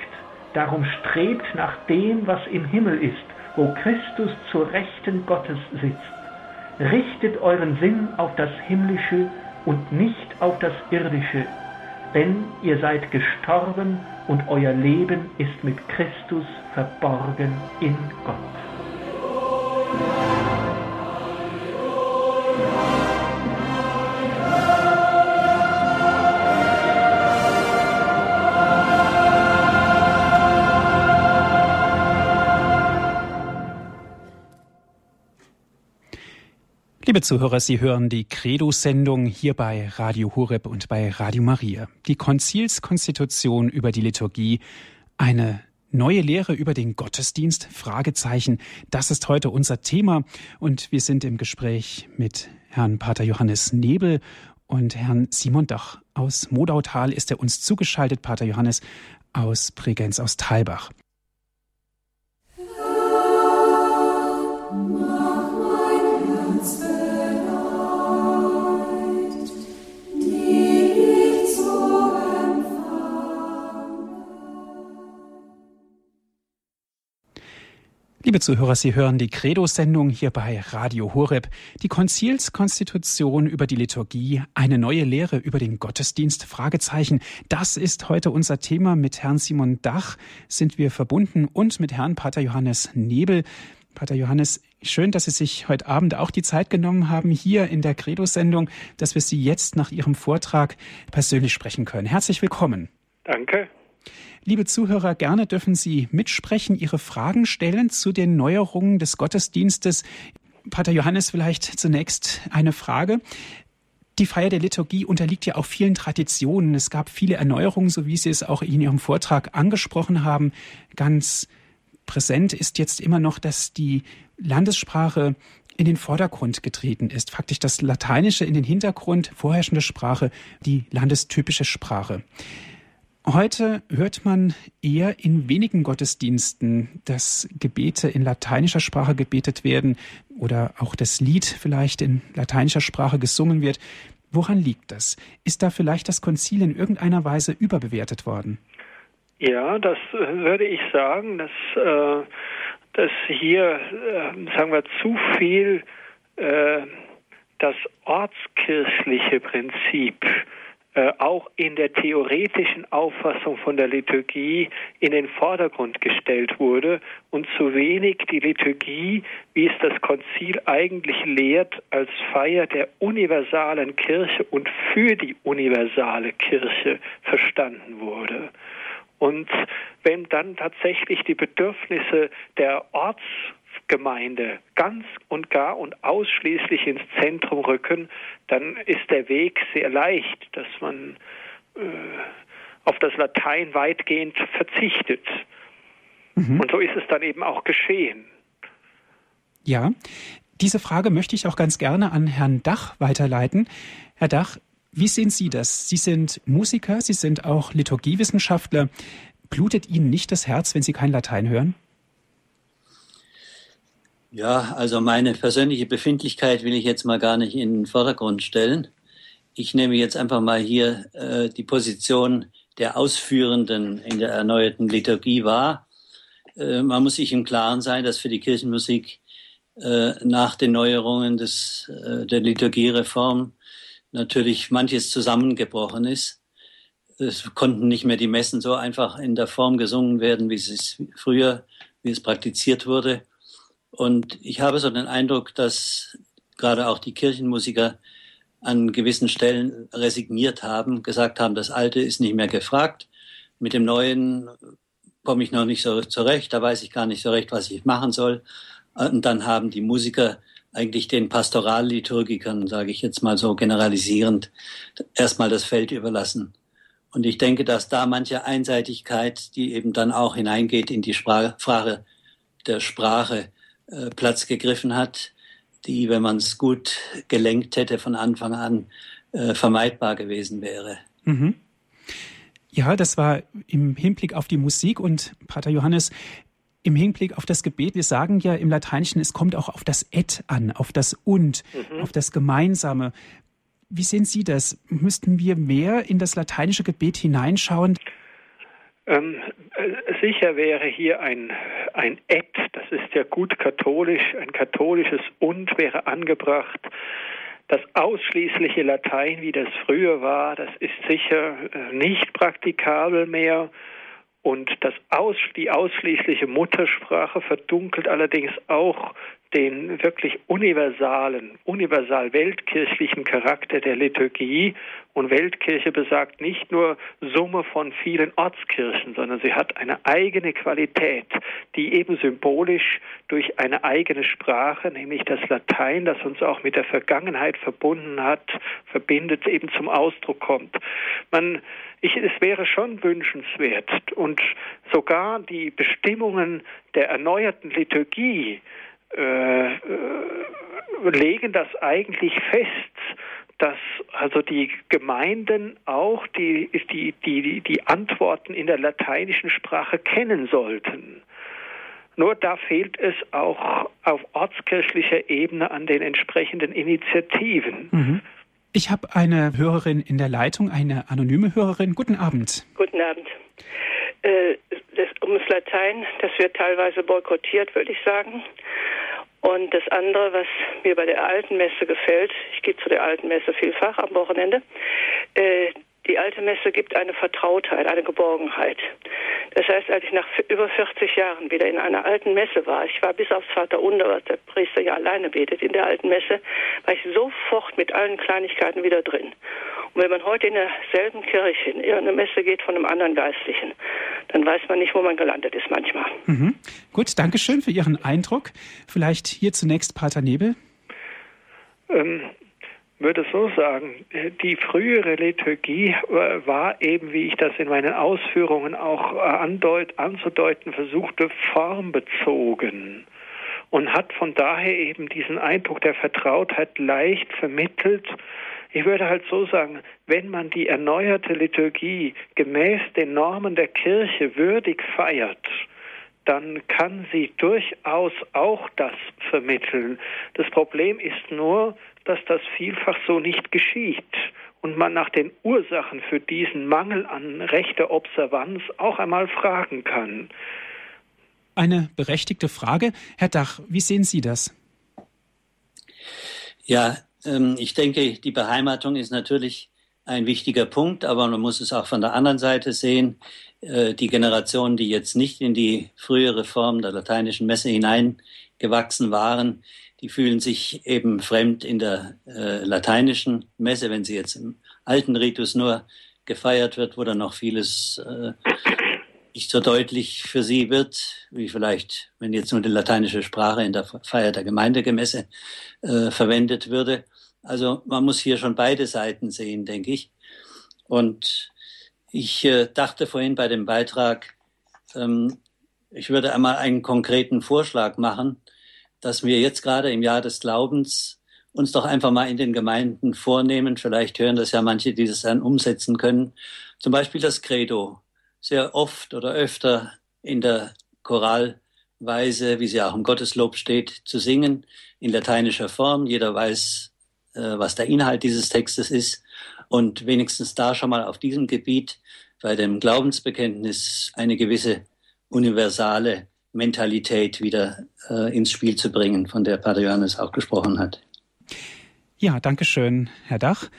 Speaker 3: darum strebt nach dem, was im Himmel ist, wo Christus zur Rechten Gottes sitzt. Richtet euren Sinn auf das Himmlische und nicht auf das Irdische, denn ihr seid gestorben und euer Leben ist mit Christus verborgen in Gott.
Speaker 1: Liebe Zuhörer, Sie hören die Credo-Sendung hier bei Radio Horeb und bei Radio Maria. Die Konzilskonstitution über die Liturgie, eine neue Lehre über den Gottesdienst? Fragezeichen. Das ist heute unser Thema und wir sind im Gespräch mit Herrn Pater Johannes Nebel und Herrn Simon Dach. Aus Modautal ist er uns zugeschaltet, Pater Johannes aus Bregenz, aus Talbach. Liebe Zuhörer, Sie hören die Credo-Sendung hier bei Radio Horeb. Die Konzilskonstitution über die Liturgie, eine neue Lehre über den Gottesdienst, Fragezeichen. Das ist heute unser Thema. Mit Herrn Simon Dach sind wir verbunden und mit Herrn Pater Johannes Nebel. Pater Johannes, schön, dass Sie sich heute Abend auch die Zeit genommen haben, hier in der Credo-Sendung, dass wir Sie jetzt nach Ihrem Vortrag persönlich sprechen können. Herzlich willkommen.
Speaker 4: Danke.
Speaker 1: Liebe Zuhörer, gerne dürfen Sie mitsprechen, Ihre Fragen stellen zu den Neuerungen des Gottesdienstes. Pater Johannes, vielleicht zunächst eine Frage. Die Feier der Liturgie unterliegt ja auch vielen Traditionen. Es gab viele Erneuerungen, so wie Sie es auch in Ihrem Vortrag angesprochen haben. Ganz präsent ist jetzt immer noch, dass die Landessprache in den Vordergrund getreten ist. Faktisch das Lateinische in den Hintergrund, vorherrschende Sprache, die landestypische Sprache. Heute hört man eher in wenigen Gottesdiensten, dass Gebete in lateinischer Sprache gebetet werden oder auch das Lied vielleicht in lateinischer Sprache gesungen wird. Woran liegt das? Ist da vielleicht das Konzil in irgendeiner Weise überbewertet worden?
Speaker 4: Ja, das äh, würde ich sagen, dass, äh, dass hier, äh, sagen wir, zu viel äh, das ortskirchliche Prinzip auch in der theoretischen Auffassung von der Liturgie in den Vordergrund gestellt wurde und zu wenig die Liturgie, wie es das Konzil eigentlich lehrt, als Feier der universalen Kirche und für die universale Kirche verstanden wurde. Und wenn dann tatsächlich die Bedürfnisse der Ortsgemeinde ganz und gar und ausschließlich ins Zentrum rücken, dann ist der Weg sehr leicht, dass man äh, auf das Latein weitgehend verzichtet. Mhm. Und so ist es dann eben auch geschehen.
Speaker 1: Ja, diese Frage möchte ich auch ganz gerne an Herrn Dach weiterleiten. Herr Dach, wie sehen Sie das? Sie sind Musiker, Sie sind auch Liturgiewissenschaftler. Blutet Ihnen nicht das Herz, wenn Sie kein Latein hören?
Speaker 2: Ja, also meine persönliche Befindlichkeit will ich jetzt mal gar nicht in den Vordergrund stellen. Ich nehme jetzt einfach mal hier äh, die Position der Ausführenden in der erneuerten Liturgie wahr. Äh, man muss sich im Klaren sein, dass für die Kirchenmusik äh, nach den Neuerungen des, äh, der Liturgiereform natürlich manches zusammengebrochen ist. Es konnten nicht mehr die Messen so einfach in der Form gesungen werden, wie es früher, wie es praktiziert wurde. Und ich habe so den Eindruck, dass gerade auch die Kirchenmusiker an gewissen Stellen resigniert haben, gesagt haben, das Alte ist nicht mehr gefragt. Mit dem Neuen komme ich noch nicht so zurecht, da weiß ich gar nicht so recht, was ich machen soll. Und dann haben die Musiker eigentlich den Pastoralliturgikern, sage ich jetzt mal so generalisierend, erstmal das Feld überlassen. Und ich denke, dass da manche Einseitigkeit, die eben dann auch hineingeht in die Frage der Sprache, äh, Platz gegriffen hat, die, wenn man es gut gelenkt hätte von Anfang an, äh, vermeidbar gewesen wäre. Mhm.
Speaker 1: Ja, das war im Hinblick auf die Musik und Pater Johannes, im Hinblick auf das Gebet, wir sagen ja im Lateinischen, es kommt auch auf das Et an, auf das Und, mhm. auf das Gemeinsame. Wie sehen Sie das? Müssten wir mehr in das lateinische Gebet hineinschauen?
Speaker 4: Ähm, äh, sicher wäre hier ein, ein Et, das ist ja gut katholisch, ein katholisches Und wäre angebracht. Das ausschließliche Latein, wie das früher war, das ist sicher äh, nicht praktikabel mehr. Und das aus, die ausschließliche Muttersprache verdunkelt allerdings auch den wirklich universalen, universal weltkirchlichen Charakter der Liturgie. Und Weltkirche besagt nicht nur Summe von vielen Ortskirchen, sondern sie hat eine eigene Qualität, die eben symbolisch durch eine eigene Sprache, nämlich das Latein, das uns auch mit der Vergangenheit verbunden hat, verbindet, eben zum Ausdruck kommt. Man, ich, es wäre schon wünschenswert und sogar die Bestimmungen der erneuerten Liturgie, äh, äh, legen das eigentlich fest, dass also die Gemeinden auch die, die, die, die Antworten in der lateinischen Sprache kennen sollten. Nur da fehlt es auch auf ortskirchlicher Ebene an den entsprechenden Initiativen.
Speaker 1: Mhm. Ich habe eine Hörerin in der Leitung, eine anonyme Hörerin. Guten Abend.
Speaker 5: Guten Abend. Äh, das, ums Latein, das wird teilweise boykottiert, würde ich sagen. Und das andere, was mir bei der alten Messe gefällt, ich gehe zu der alten Messe vielfach am Wochenende, äh, die alte Messe gibt eine Vertrautheit, eine Geborgenheit. Das heißt, als ich nach über 40 Jahren wieder in einer alten Messe war, ich war bis aufs Vaterunter, was der Priester ja alleine betet in der alten Messe, war ich sofort mit allen Kleinigkeiten wieder drin. Und wenn man heute in derselben Kirche in irgendeine Messe geht von einem anderen Geistlichen, dann weiß man nicht, wo man gelandet ist manchmal.
Speaker 1: Mhm. Gut, danke schön für Ihren Eindruck. Vielleicht hier zunächst Pater Nebel.
Speaker 4: Ähm, würde so sagen, die frühere Liturgie äh, war eben, wie ich das in meinen Ausführungen auch äh, andeut, anzudeuten versuchte, formbezogen und hat von daher eben diesen Eindruck der Vertrautheit leicht vermittelt. Ich würde halt so sagen, wenn man die erneuerte Liturgie gemäß den Normen der Kirche würdig feiert, dann kann sie durchaus auch das vermitteln. Das Problem ist nur, dass das vielfach so nicht geschieht und man nach den Ursachen für diesen Mangel an rechter Observanz auch einmal fragen kann.
Speaker 1: Eine berechtigte Frage. Herr Dach, wie sehen Sie das?
Speaker 2: Ja, ähm, ich denke, die Beheimatung ist natürlich ein wichtiger Punkt, aber man muss es auch von der anderen Seite sehen. Äh, die Generationen, die jetzt nicht in die frühere Form der lateinischen Messe hineingewachsen waren, die fühlen sich eben fremd in der äh, lateinischen Messe, wenn sie jetzt im alten Ritus nur gefeiert wird, wo dann noch vieles äh, nicht so deutlich für sie wird, wie vielleicht, wenn jetzt nur die lateinische Sprache in der Feier der Gemeindegemesse äh, verwendet würde. Also man muss hier schon beide Seiten sehen, denke ich. Und ich äh, dachte vorhin bei dem Beitrag, ähm, ich würde einmal einen konkreten Vorschlag machen, dass wir jetzt gerade im Jahr des Glaubens uns doch einfach mal in den Gemeinden vornehmen. Vielleicht hören das ja manche, die das dann umsetzen können. Zum Beispiel das Credo. Sehr oft oder öfter in der Choralweise, wie sie auch im Gotteslob steht, zu singen, in lateinischer Form. Jeder weiß, äh, was der Inhalt dieses Textes ist. Und wenigstens da schon mal auf diesem Gebiet bei dem Glaubensbekenntnis eine gewisse universale Mentalität wieder äh, ins Spiel zu bringen, von der Pater Johannes auch gesprochen hat.
Speaker 1: Ja, danke schön, Herr Dach.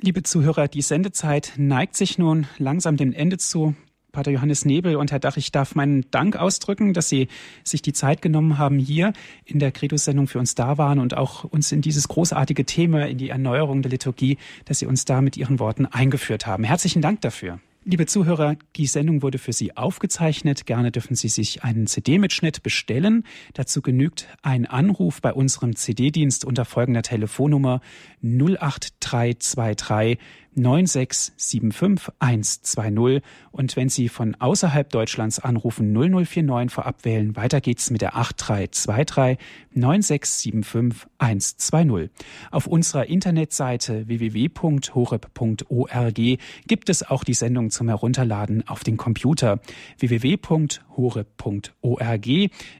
Speaker 1: Liebe Zuhörer, die Sendezeit neigt sich nun langsam dem Ende zu. Pater Johannes Nebel und Herr Dach, ich darf meinen Dank ausdrücken, dass Sie sich die Zeit genommen haben, hier in der Credo-Sendung für uns da waren und auch uns in dieses großartige Thema, in die Erneuerung der Liturgie, dass Sie uns da mit Ihren Worten eingeführt haben. Herzlichen Dank dafür. Liebe Zuhörer, die Sendung wurde für Sie aufgezeichnet. Gerne dürfen Sie sich einen CD-Mitschnitt bestellen. Dazu genügt ein Anruf bei unserem CD-Dienst unter folgender Telefonnummer 08323 9675120 und wenn Sie von außerhalb Deutschlands anrufen 0049 vorab wählen. Weiter geht's mit der 8323 9675120. Auf unserer Internetseite www.horeb.org gibt es auch die Sendung zum Herunterladen auf den Computer. www.horeb.org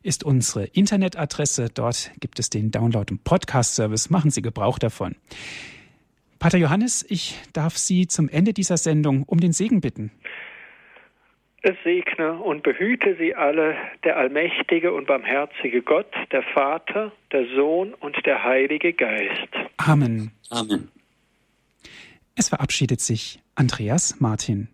Speaker 1: ist unsere Internetadresse. Dort gibt es den Download- und Podcast-Service. Machen Sie Gebrauch davon. Pater Johannes, ich darf Sie zum Ende dieser Sendung um den Segen bitten.
Speaker 4: Es segne und behüte sie alle der allmächtige und barmherzige Gott, der Vater, der Sohn und der Heilige Geist.
Speaker 1: Amen.
Speaker 2: Amen.
Speaker 1: Es verabschiedet sich Andreas Martin.